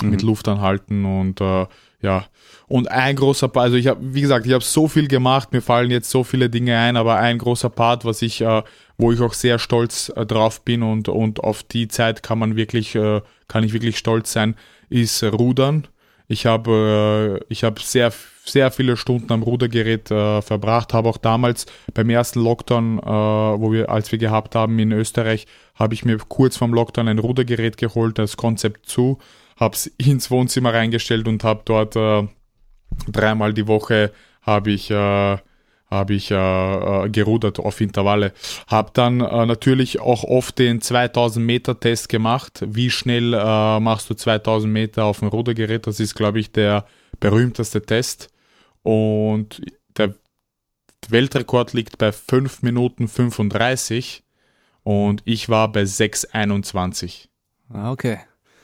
mhm. mit Luft anhalten und äh, ja und ein großer Part, also ich habe wie gesagt, ich habe so viel gemacht, mir fallen jetzt so viele Dinge ein, aber ein großer Part, was ich äh, wo ich auch sehr stolz äh, drauf bin und und auf die Zeit kann man wirklich äh, kann ich wirklich stolz sein, ist Rudern. Ich habe äh, ich habe sehr sehr viele Stunden am Rudergerät äh, verbracht, habe auch damals beim ersten Lockdown, äh, wo wir als wir gehabt haben in Österreich, habe ich mir kurz vorm Lockdown ein Rudergerät geholt, das Konzept zu, habe es ins Wohnzimmer reingestellt und habe dort äh, dreimal die Woche habe ich äh, habe ich äh, äh, gerudert auf Intervalle. Habe dann äh, natürlich auch oft den 2000 Meter Test gemacht. Wie schnell äh, machst du 2000 Meter auf dem Rudergerät? Das ist, glaube ich, der berühmteste Test. Und der Weltrekord liegt bei 5 Minuten 35 und ich war bei 6,21. Ah, okay.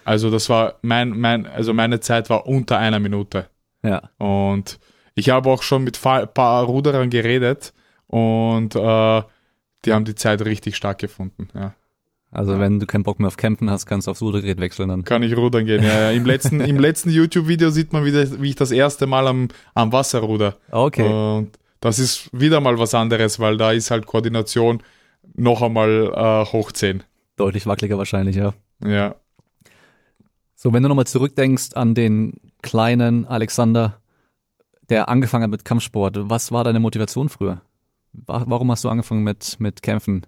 Also das war mein, mein, also meine Zeit war unter einer Minute. Ja. Und ich habe auch schon mit ein paar Ruderern geredet und äh, die haben die Zeit richtig stark gefunden. Ja. Also wenn du keinen Bock mehr auf Campen hast, kannst du aufs Rudergerät wechseln dann. Kann ich rudern gehen, ja. ja. Im letzten, im letzten YouTube-Video sieht man wieder, wie ich das erste Mal am, am Wasser ruder. Okay. Und das ist wieder mal was anderes, weil da ist halt Koordination noch einmal äh, hoch 10. Deutlich wackeliger wahrscheinlich, ja. Ja. So, wenn du nochmal zurückdenkst an den kleinen Alexander, der angefangen hat mit Kampfsport. Was war deine Motivation früher? Warum hast du angefangen mit, mit Kämpfen?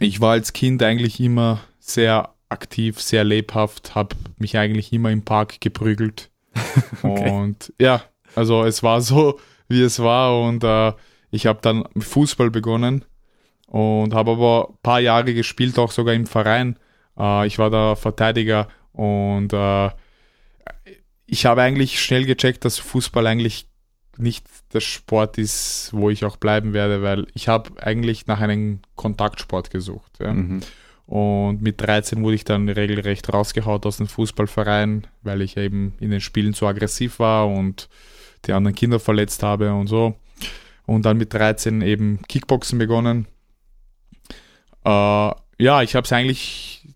Ich war als Kind eigentlich immer sehr aktiv, sehr lebhaft, habe mich eigentlich immer im Park geprügelt. okay. Und ja, also es war so, wie es war und äh, ich habe dann Fußball begonnen und habe aber ein paar Jahre gespielt, auch sogar im Verein. Äh, ich war da Verteidiger und äh, ich habe eigentlich schnell gecheckt, dass Fußball eigentlich nicht der Sport ist, wo ich auch bleiben werde, weil ich habe eigentlich nach einem Kontaktsport gesucht. Ja. Mhm. Und mit 13 wurde ich dann regelrecht rausgehaut aus dem Fußballverein, weil ich eben in den Spielen zu aggressiv war und die anderen Kinder verletzt habe und so. Und dann mit 13 eben Kickboxen begonnen. Äh, ja, ich habe es eigentlich,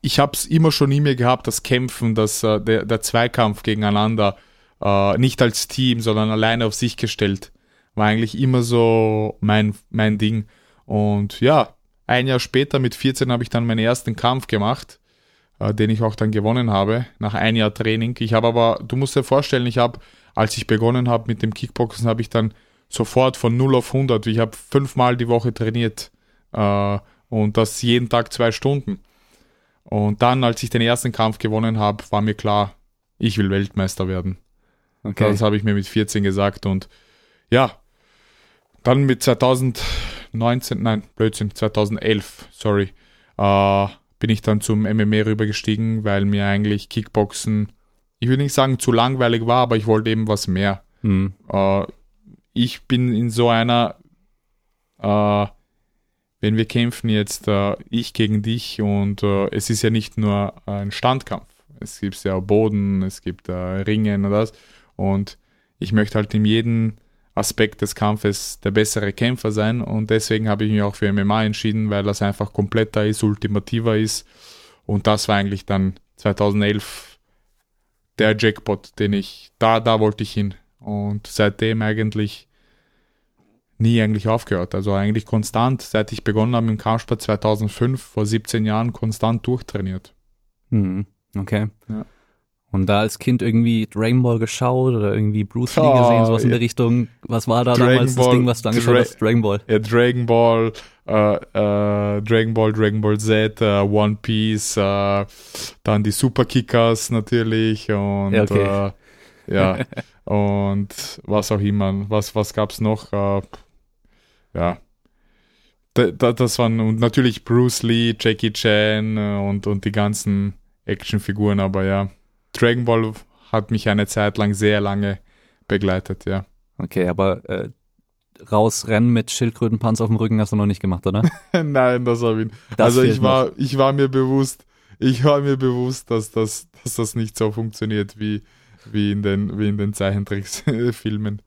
ich habe es immer schon in mir gehabt, das Kämpfen, das, äh, der, der Zweikampf gegeneinander äh, nicht als Team, sondern alleine auf sich gestellt. War eigentlich immer so mein, mein Ding. Und ja, ein Jahr später, mit 14, habe ich dann meinen ersten Kampf gemacht, äh, den ich auch dann gewonnen habe, nach ein Jahr Training. Ich habe aber, du musst dir vorstellen, ich habe, als ich begonnen habe mit dem Kickboxen, habe ich dann sofort von 0 auf 100, ich habe fünfmal die Woche trainiert äh, und das jeden Tag zwei Stunden. Und dann, als ich den ersten Kampf gewonnen habe, war mir klar, ich will Weltmeister werden. Okay. Das habe ich mir mit 14 gesagt und ja, dann mit 2019, nein, Blödsinn, 2011, sorry, äh, bin ich dann zum MMA rübergestiegen, weil mir eigentlich Kickboxen, ich würde nicht sagen zu langweilig war, aber ich wollte eben was mehr. Mhm. Äh, ich bin in so einer, äh, wenn wir kämpfen jetzt, äh, ich gegen dich und äh, es ist ja nicht nur ein Standkampf. Es gibt ja Boden, es gibt äh, Ringen und das. Und ich möchte halt in jedem Aspekt des Kampfes der bessere Kämpfer sein und deswegen habe ich mich auch für MMA entschieden, weil das einfach kompletter ist, ultimativer ist und das war eigentlich dann 2011 der Jackpot, den ich, da, da wollte ich hin und seitdem eigentlich nie eigentlich aufgehört, also eigentlich konstant, seit ich begonnen habe im Kampfsport 2005, vor 17 Jahren, konstant durchtrainiert. Hm, okay. Ja. Und da als Kind irgendwie Dragon Ball geschaut oder irgendwie Bruce Lee oh, gesehen, sowas in der Richtung. Was war da Dragon damals Ball, das Ding, was du angeschaut Dra hast? Dragon Ball. Ja, Dragon Ball, äh, äh, Dragon Ball, Dragon Ball Z, äh, One Piece, äh, dann die Super Kickers natürlich und ja, okay. äh, ja und was auch immer. Was, was gab's noch? Äh, ja. Da, da, das waren und natürlich Bruce Lee, Jackie Chan und, und die ganzen Actionfiguren, aber ja. Dragon Ball hat mich eine Zeit lang sehr lange begleitet, ja. Okay, aber äh, rausrennen mit Schildkrötenpanzer auf dem Rücken hast du noch nicht gemacht, oder? Nein, das habe ich. Das also ich war, noch. ich war mir bewusst, ich war mir bewusst, dass das, dass das nicht so funktioniert wie, wie in den, wie in den Zeichentricksfilmen.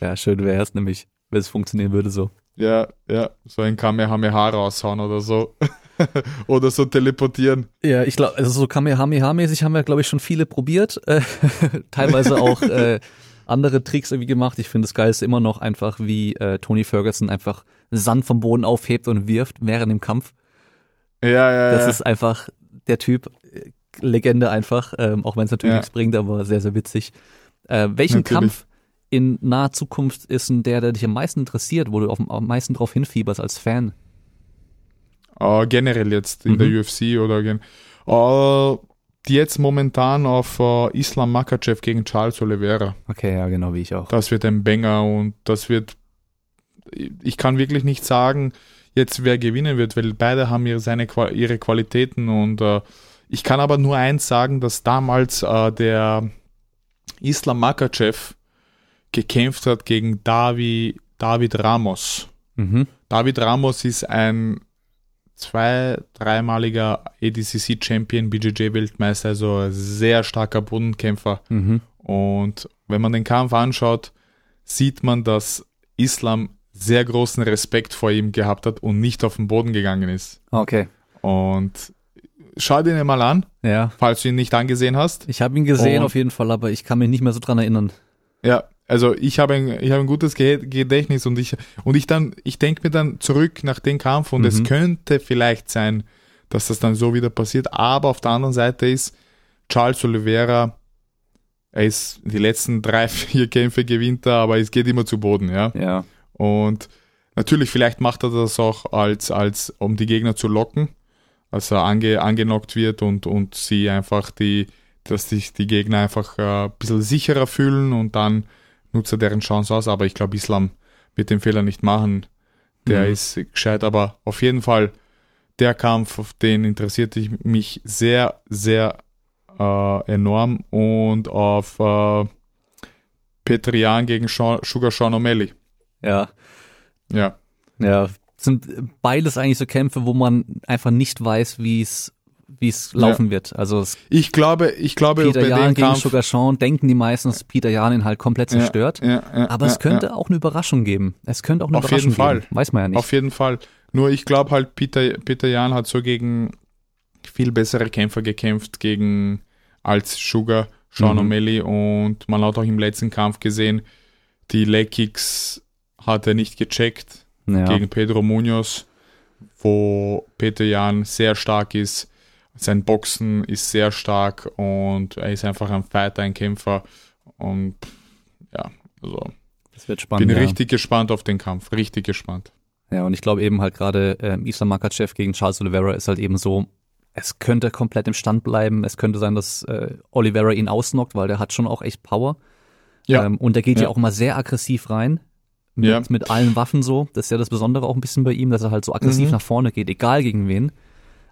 Ja, schön wäre es nämlich, wenn es funktionieren würde so. Ja, ja, so ein Kamehameha raushauen oder so. oder so teleportieren. Ja, ich glaube, also so Kamehameha-mäßig haben wir, glaube ich, schon viele probiert. Äh, teilweise auch äh, andere Tricks irgendwie gemacht. Ich finde das Geilste immer noch einfach, wie äh, Tony Ferguson einfach Sand vom Boden aufhebt und wirft während dem Kampf. Ja, ja, Das ja. ist einfach der Typ, äh, Legende einfach, ähm, auch wenn es natürlich ja. nichts bringt, aber sehr, sehr witzig. Äh, welchen natürlich. Kampf in naher Zukunft ist denn der, der dich am meisten interessiert, wo du auf, am meisten drauf hinfieberst als Fan? Uh, generell jetzt in mhm. der UFC oder gen uh, jetzt momentan auf uh, Islam Makachev gegen Charles Oliveira. Okay, ja, genau wie ich auch. Das wird ein Banger und das wird, ich kann wirklich nicht sagen, jetzt wer gewinnen wird, weil beide haben ihre, seine, ihre Qualitäten und ich kann aber nur eins sagen, dass damals der Islam Makachev gekämpft hat gegen Davi, David Ramos. Mhm. David Ramos ist ein zwei-, dreimaliger ADCC-Champion, BJJ-Weltmeister, also ein sehr starker Bodenkämpfer. Mhm. Und wenn man den Kampf anschaut, sieht man, dass Islam sehr großen Respekt vor ihm gehabt hat und nicht auf den Boden gegangen ist. Okay. Und schau dir mal an, ja. falls du ihn nicht angesehen hast. Ich habe ihn gesehen und, auf jeden Fall, aber ich kann mich nicht mehr so dran erinnern. Ja, also ich habe ein, ich habe ein gutes Gedächtnis und ich und ich dann ich denke mir dann zurück nach dem Kampf und mhm. es könnte vielleicht sein, dass das dann so wieder passiert, aber auf der anderen Seite ist Charles Oliveira er ist die letzten drei, vier Kämpfe gewinnt er, aber es geht immer zu Boden, ja. Ja. Und natürlich, vielleicht macht er das auch als, als, um die Gegner zu locken, dass er ange, angenockt wird und, und sie einfach die, dass sich die Gegner einfach äh, ein bisschen sicherer fühlen und dann nutzt er deren Chance aus, aber ich glaube, Islam wird den Fehler nicht machen. der Mhm. ist gescheit, aber auf jeden Fall der Kampf, auf den interessierte ich mich sehr, sehr äh, enorm und auf äh, Petrian gegen Sean, Sugar Sean O'Malley. Ja, Ja, ja. Sind beides eigentlich so Kämpfe, wo man einfach nicht weiß, wie es wie es laufen wird. Also ich glaube, ich glaube Peter bei Jan gegen Kampf. Sugar Sean denken die meisten, dass Peter Jan ihn halt komplett Ja, zerstört. ja, ja, Aber ja, es könnte ja. auch eine Überraschung geben. Es könnte auch eine Auf Überraschung jeden Fall. geben. Weiß man ja nicht. Auf jeden Fall. Nur ich glaube halt, Peter, Peter Jan hat so gegen viel bessere Kämpfer gekämpft gegen als Sugar, Sean Mhm. O'Malley und man hat auch im letzten Kampf gesehen, die Leg Kicks hat er nicht gecheckt ja. gegen Pedro Munoz, wo Peter Jan sehr stark ist. Sein Boxen ist sehr stark und er ist einfach ein Fighter, ein Kämpfer und ja, also das wird spannend. bin ja. richtig gespannt auf den Kampf, richtig gespannt. Ja, und ich glaube eben halt gerade ähm, Islam Makachev gegen Charles Oliveira ist halt eben so, es könnte komplett im Stand bleiben. Es könnte sein, dass äh, Oliveira ihn ausnockt, weil der hat schon auch echt Power. Ja. Ähm, und der geht ja. Ja. auch mal sehr aggressiv rein. Mit, Ja. mit allen Waffen so. Das ist ja das Besondere auch ein bisschen bei ihm, dass er halt so aggressiv Mhm. nach vorne geht, egal gegen wen.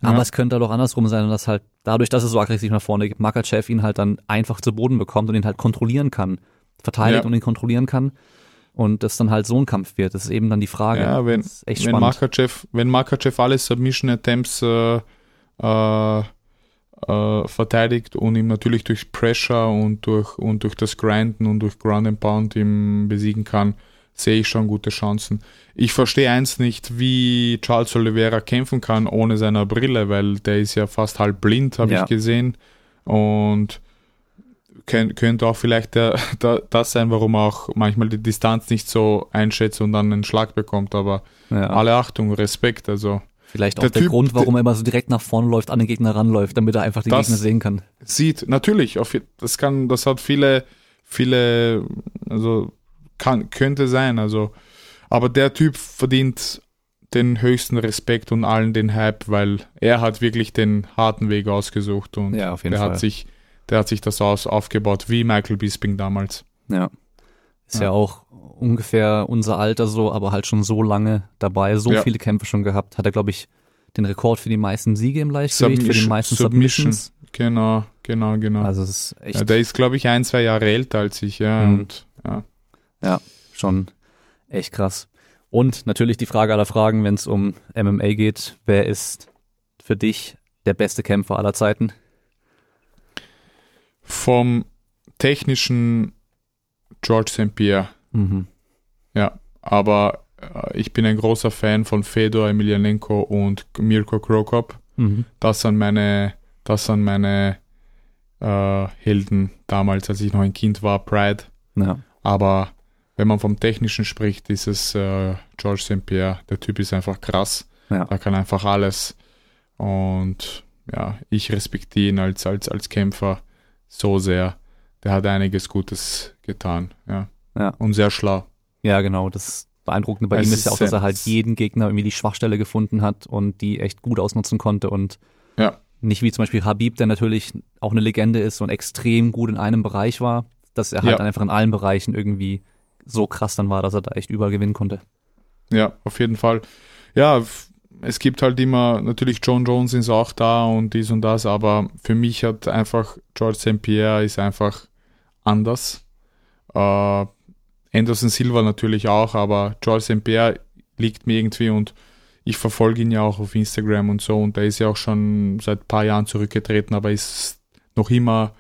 Aber Ja. es könnte halt auch andersrum sein, dass halt dadurch, dass er so aggressiv nach vorne geht, Makachev ihn halt dann einfach zu Boden bekommt und ihn halt kontrollieren kann. Verteidigt Ja. und ihn kontrollieren kann. Und das dann halt so ein Kampf wird. Das ist eben dann die Frage. Ja, wenn, das ist echt wenn spannend. Makachev, wenn Makachev alle Submission Attempts äh, äh, äh, verteidigt und ihm natürlich durch Pressure und durch, und durch das Grinden und durch Ground and Pound ihm besiegen kann, sehe ich schon gute Chancen. Ich verstehe eins nicht, wie Charles Oliveira kämpfen kann ohne seine Brille, weil der ist ja fast halb blind, habe Ja. ich gesehen. Und könnt, könnte auch vielleicht der, der, das sein, warum er auch manchmal die Distanz nicht so einschätzt und dann einen Schlag bekommt. Aber Ja. alle Achtung, Respekt. Also Vielleicht auch Der der, Typ, Grund, warum er immer so direkt nach vorne läuft, an den Gegner ranläuft, damit er einfach Das- Gegner sehen kann. sieht natürlich, auf, das kann, das hat viele, viele, also kann, könnte sein. Also, aber der Typ verdient den höchsten Respekt und allen den Hype, weil er hat wirklich den harten Weg ausgesucht und Ja, auf jeden der Fall. hat sich, der hat sich das aus, aufgebaut, wie Michael Bisping damals. Ja. Ist ja. Ja. auch ungefähr unser Alter so, aber halt schon so lange dabei, so Ja. viele Kämpfe schon gehabt. Hat er, glaube ich, den Rekord für die meisten Siege im Leichtgewicht, für die Submission- meisten Submission. Submissions. Genau, genau, genau. Also es ist echt ja, der ist, glaube ich, ein, zwei Jahre älter als ich, ja. Mhm. Und ja. Schon echt krass. Und natürlich die Frage aller Fragen, wenn es um MMA geht, wer ist für dich der beste Kämpfer aller Zeiten? Vom technischen George St. Pierre. Mhm. Ja, aber äh, ich bin ein großer Fan von Fedor Emelianenko und Mirko Krokop. Mhm. Das sind meine, das sind meine äh, Helden damals, als ich noch ein Kind war, Pride. Ja. Aber wenn man vom Technischen spricht, ist es äh, George St. Pierre. Der Typ ist einfach krass. Ja. Er kann einfach alles. Und ja, ich respektiere ihn als, als, als Kämpfer so sehr. Der hat einiges Gutes getan. Ja. Ja. Und sehr schlau. Ja, genau. Das Beeindruckende bei Es ihm ist ja auch, dass er halt jeden Gegner irgendwie die Schwachstelle gefunden hat und die echt gut ausnutzen konnte und Ja. nicht wie zum Beispiel Habib, der natürlich auch eine Legende ist und extrem gut in einem Bereich war, dass er halt Ja. einfach in allen Bereichen irgendwie so krass dann war, dass er da echt überall gewinnen konnte. Ja, auf jeden Fall. Ja, es gibt halt immer, natürlich John Jones ist auch da und dies und das, aber für mich hat einfach George St. Pierre ist einfach anders. Äh, Anderson Silva natürlich auch, aber George St. Pierre liegt mir irgendwie und ich verfolge ihn ja auch auf Instagram und so und der ist ja auch schon seit ein paar Jahren zurückgetreten, aber ist noch immer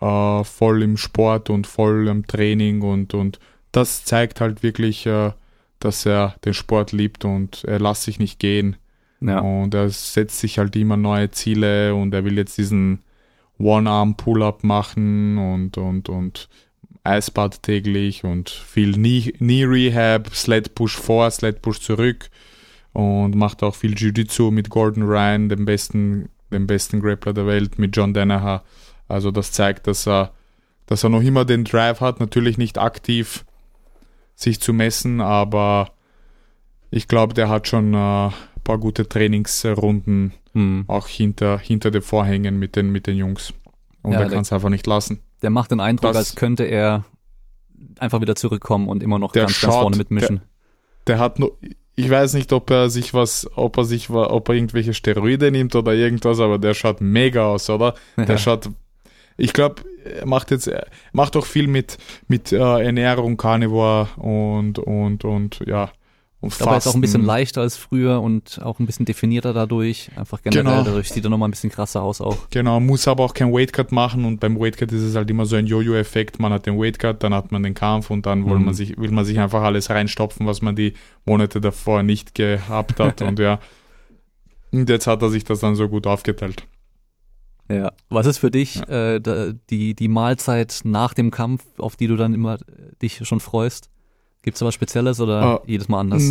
äh, voll im Sport und voll im Training und, und das zeigt halt wirklich, äh, dass er den Sport liebt und er lässt sich nicht gehen. Ja, Und er setzt sich halt immer neue Ziele und er will jetzt diesen One-Arm-Pull-Up machen und, und, und Eisbad täglich und viel Knee- Knee-Rehab, Sled-Push vor, Sled-Push zurück und macht auch viel Jiu-Jitsu mit Gordon Ryan, dem besten, dem besten Grappler der Welt, mit John Danaher. Also das zeigt, dass er, dass er noch immer den Drive hat, natürlich nicht aktiv sich zu messen, aber ich glaube, der hat schon äh, ein paar gute Trainingsrunden hm. auch hinter, hinter den Vorhängen mit den, mit den Jungs. Und Ja, er der- kann es einfach nicht lassen. der macht den Eindruck, Das- als könnte er einfach wieder zurückkommen und immer noch Der ganz, ganz schaut- vorne mitmischen. Der hat nur, ich weiß nicht, ob er sich was, ob er sich, ob er irgendwelche Steroide nimmt oder irgendwas, aber der schaut mega aus, oder? Der ja. schaut, ich glaube, er macht jetzt, er macht auch viel mit, mit äh, Ernährung, Carnivore und, und, und, ja. Und ich glaube, er ist auch ein bisschen leichter als früher und auch ein bisschen definierter dadurch. Einfach generell, genau. dadurch sieht er nochmal ein bisschen krasser aus auch. Genau, muss aber auch kein Weightcut machen und beim Weightcut ist es halt immer so ein Jojo-Effekt. Man hat den Weightcut, dann hat man den Kampf und dann mhm. will, man sich, will man sich einfach alles reinstopfen, was man die Monate davor nicht gehabt hat und ja. Und jetzt hat er sich das dann so gut aufgeteilt. Ja. Was ist für dich ja. äh, die, die Mahlzeit nach dem Kampf, auf die du dann immer dich schon freust? Gibt es was Spezielles oder uh, jedes Mal anders?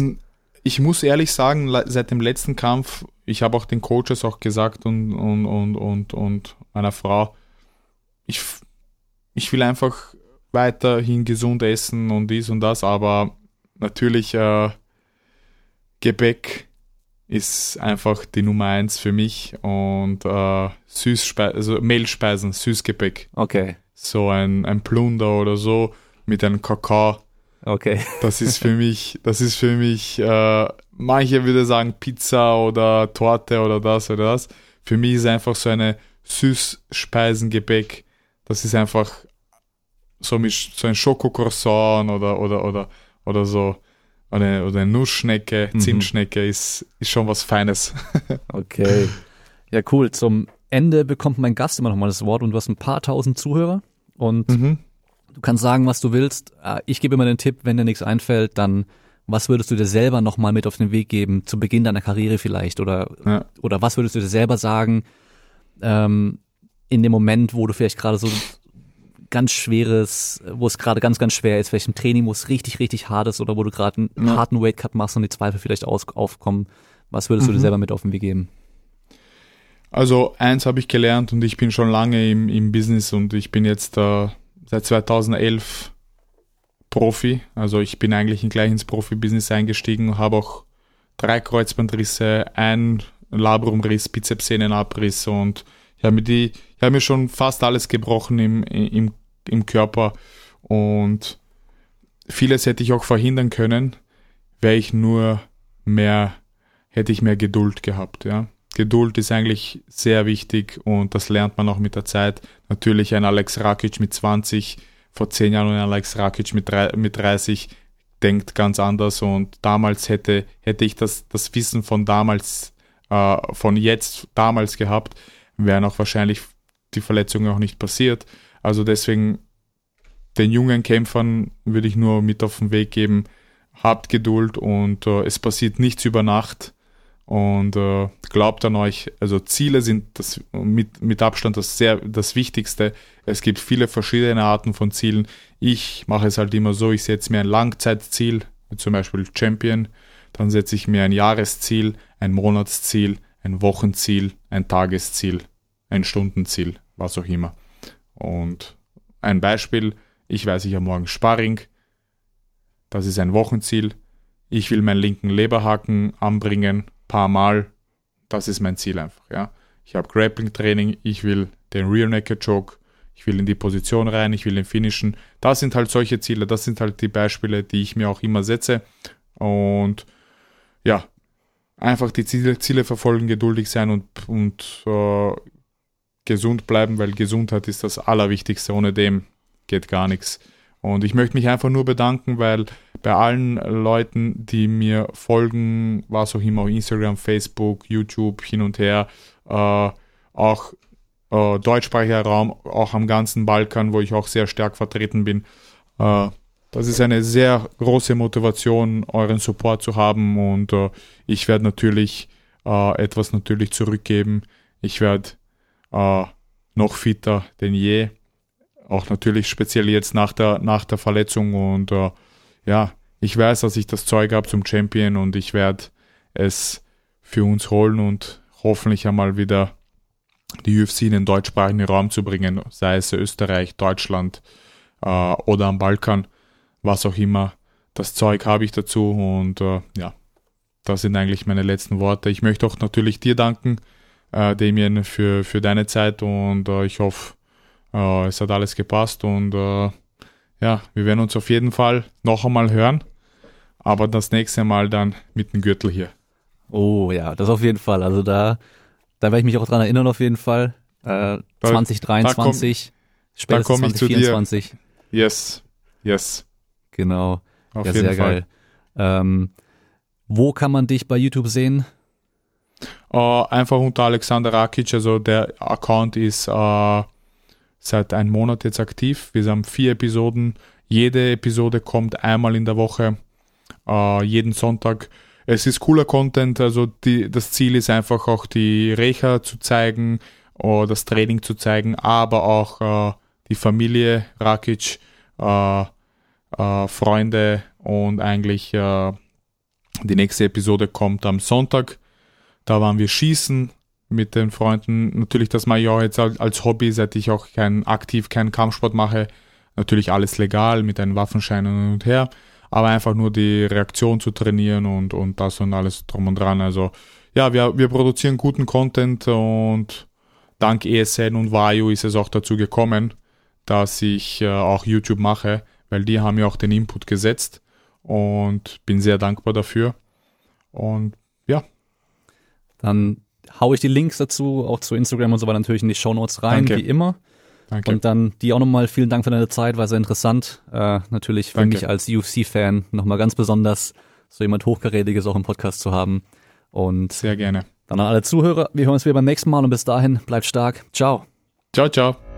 Ich muss ehrlich sagen, seit dem letzten Kampf, ich habe auch den Coaches auch gesagt und, und, und, und, und meiner Frau, ich, ich will einfach weiterhin gesund essen und dies und das, aber natürlich äh, Gebäck ist einfach die Nummer eins für mich und äh, Süßspeisen, also Mehlspeisen, Süßgebäck. Okay. So ein, ein Plunder oder so mit einem Kakao Okay. Das ist für mich, das ist für mich, äh, manche würde sagen Pizza oder Torte oder das oder das. Für mich ist einfach so eine Süßspeisengebäck. Das ist einfach so, mit, so ein Schokocroissant oder, oder, oder, oder so. Oder, oder eine Nussschnecke, mhm. Zimtschnecke ist, ist schon was Feines. okay. Ja, cool. Zum Ende bekommt mein Gast immer noch mal das Wort und du hast ein paar tausend Zuhörer. Und mhm. Du kannst sagen, was du willst. Äh, ich gebe immer den Tipp, wenn dir nichts einfällt, dann was würdest du dir selber nochmal mit auf den Weg geben, zu Beginn deiner Karriere vielleicht? Oder, ja. oder was würdest du dir selber sagen, ähm, in dem Moment, wo du vielleicht gerade so ganz schweres, wo es gerade ganz, ganz schwer ist, vielleicht im Training, wo es richtig, richtig hart ist oder wo du gerade einen ja. harten Weightcut machst und die Zweifel vielleicht aus, aufkommen, was würdest mhm. du dir mhm. selber mit auf den Weg geben? Also eins habe ich gelernt und ich bin schon lange im, im Business und ich bin jetzt äh, seit 2011 Profi. Also ich bin eigentlich gleich ins Profi-Business eingestiegen, habe auch drei Kreuzbandrisse, ein Labrumriss, Bizepssehnenabriss und ich habe mir die, ich habe mir schon fast alles gebrochen im, im, im Körper und vieles hätte ich auch verhindern können, wäre ich nur mehr, hätte ich mehr Geduld gehabt, ja. Geduld ist eigentlich sehr wichtig und das lernt man auch mit der Zeit. Natürlich ein Alex Rakic mit 20, vor 10 Jahren und ein Alex Rakic mit, mit 30 denkt ganz anders und damals hätte, hätte ich das, das Wissen von damals, äh, von jetzt damals gehabt, wären auch wahrscheinlich die Verletzungen auch nicht passiert. Also deswegen den jungen Kämpfern würde ich nur mit auf den Weg geben, habt Geduld und äh, es passiert nichts über Nacht und äh, glaubt an euch. Also Ziele sind das mit, mit Abstand das sehr das Wichtigste. Es gibt viele verschiedene Arten von Zielen. Ich mache es halt immer so, ich setze mir ein Langzeitziel, zum Beispiel Champion, dann setze ich mir ein Jahresziel, ein Monatsziel, ein Wochenziel, ein Tagesziel, ein Stundenziel, was auch immer. Und ein Beispiel, ich weiß, ich habe morgen Sparring, das ist ein Wochenziel. Ich will meinen linken Leberhaken anbringen paar Mal. Das ist mein Ziel einfach, ja. Ich habe Grappling-Training, ich will den Rear Naked Choke, ich will in die Position rein, ich will den finishen. Das sind halt solche Ziele, das sind halt die Beispiele, die ich mir auch immer setze. Und ja, einfach die Ziele, Ziele verfolgen, geduldig sein und, und äh, gesund bleiben, weil Gesundheit ist das Allerwichtigste. Ohne dem geht gar nichts. Und ich möchte mich einfach nur bedanken, weil bei allen Leuten, die mir folgen, was auch immer, Instagram, Facebook, YouTube, hin und her, äh, auch äh, deutschsprachiger Raum, auch am ganzen Balkan, wo ich auch sehr stark vertreten bin. Äh, das ist eine sehr große Motivation, euren Support zu haben und äh, ich werde natürlich äh, etwas natürlich zurückgeben. Ich werde äh, noch fitter denn je auch natürlich speziell jetzt nach der, nach der Verletzung und äh, ja, ich weiß, dass ich das Zeug habe zum Champion und ich werde es für uns holen und hoffentlich einmal wieder die UFC in den deutschsprachigen Raum zu bringen, sei es Österreich, Deutschland äh, oder am Balkan, was auch immer. Das Zeug habe ich dazu und äh, ja, das sind eigentlich meine letzten Worte. Ich möchte auch natürlich dir danken, äh, Damien, für, für deine Zeit und äh, ich hoffe, äh, es hat alles gepasst und äh, ja, wir werden uns auf jeden Fall noch einmal hören. Aber das nächste Mal dann mit dem Gürtel hier. Oh ja, das auf jeden Fall. Also da, da werde ich mich auch dran erinnern auf jeden Fall. Äh, 2023, da spätestens komm ich zu dir. 2024. Yes, yes. Genau. Auf ja, jeden sehr Fall. geil. Ähm, wo kann man dich bei YouTube sehen? Äh, einfach unter Alexander Rakic, also der Account ist äh, seit einem Monat jetzt aktiv. Wir haben vier Episoden. Jede Episode kommt einmal in der Woche, äh, jeden Sonntag. Es ist cooler Content, also die, das Ziel ist einfach auch die Recha zu zeigen, äh, das Training zu zeigen, aber auch äh, die Familie Rakic, äh, Freunde und eigentlich die nächste Episode kommt am Sonntag. Da waren wir schießen mit den Freunden. Natürlich, das auch jetzt als Hobby, seit ich auch kein, aktiv keinen Kampfsport mache. Natürlich alles legal mit einem Waffenschein und, und her. Aber einfach nur die Reaktion zu trainieren und, und das und alles drum und dran. Also ja, wir, wir produzieren guten Content und dank ESN und Vayu ist es auch dazu gekommen, dass ich äh, auch YouTube mache, weil die haben ja auch den Input gesetzt und bin sehr dankbar dafür. Und Dann hau ich die Links dazu, auch zu Instagram und so weiter natürlich in die Shownotes rein, Danke. wie immer. danke. Und dann die auch nochmal vielen Dank für deine Zeit, war sehr interessant. Äh, natürlich für Danke. mich als UFC-Fan nochmal ganz besonders, so jemand Hochgerätiges auch im Podcast zu haben. Und Sehr gerne. dann an alle Zuhörer, wir hören uns wieder beim nächsten Mal und bis dahin, bleibt stark. Ciao. Ciao, ciao.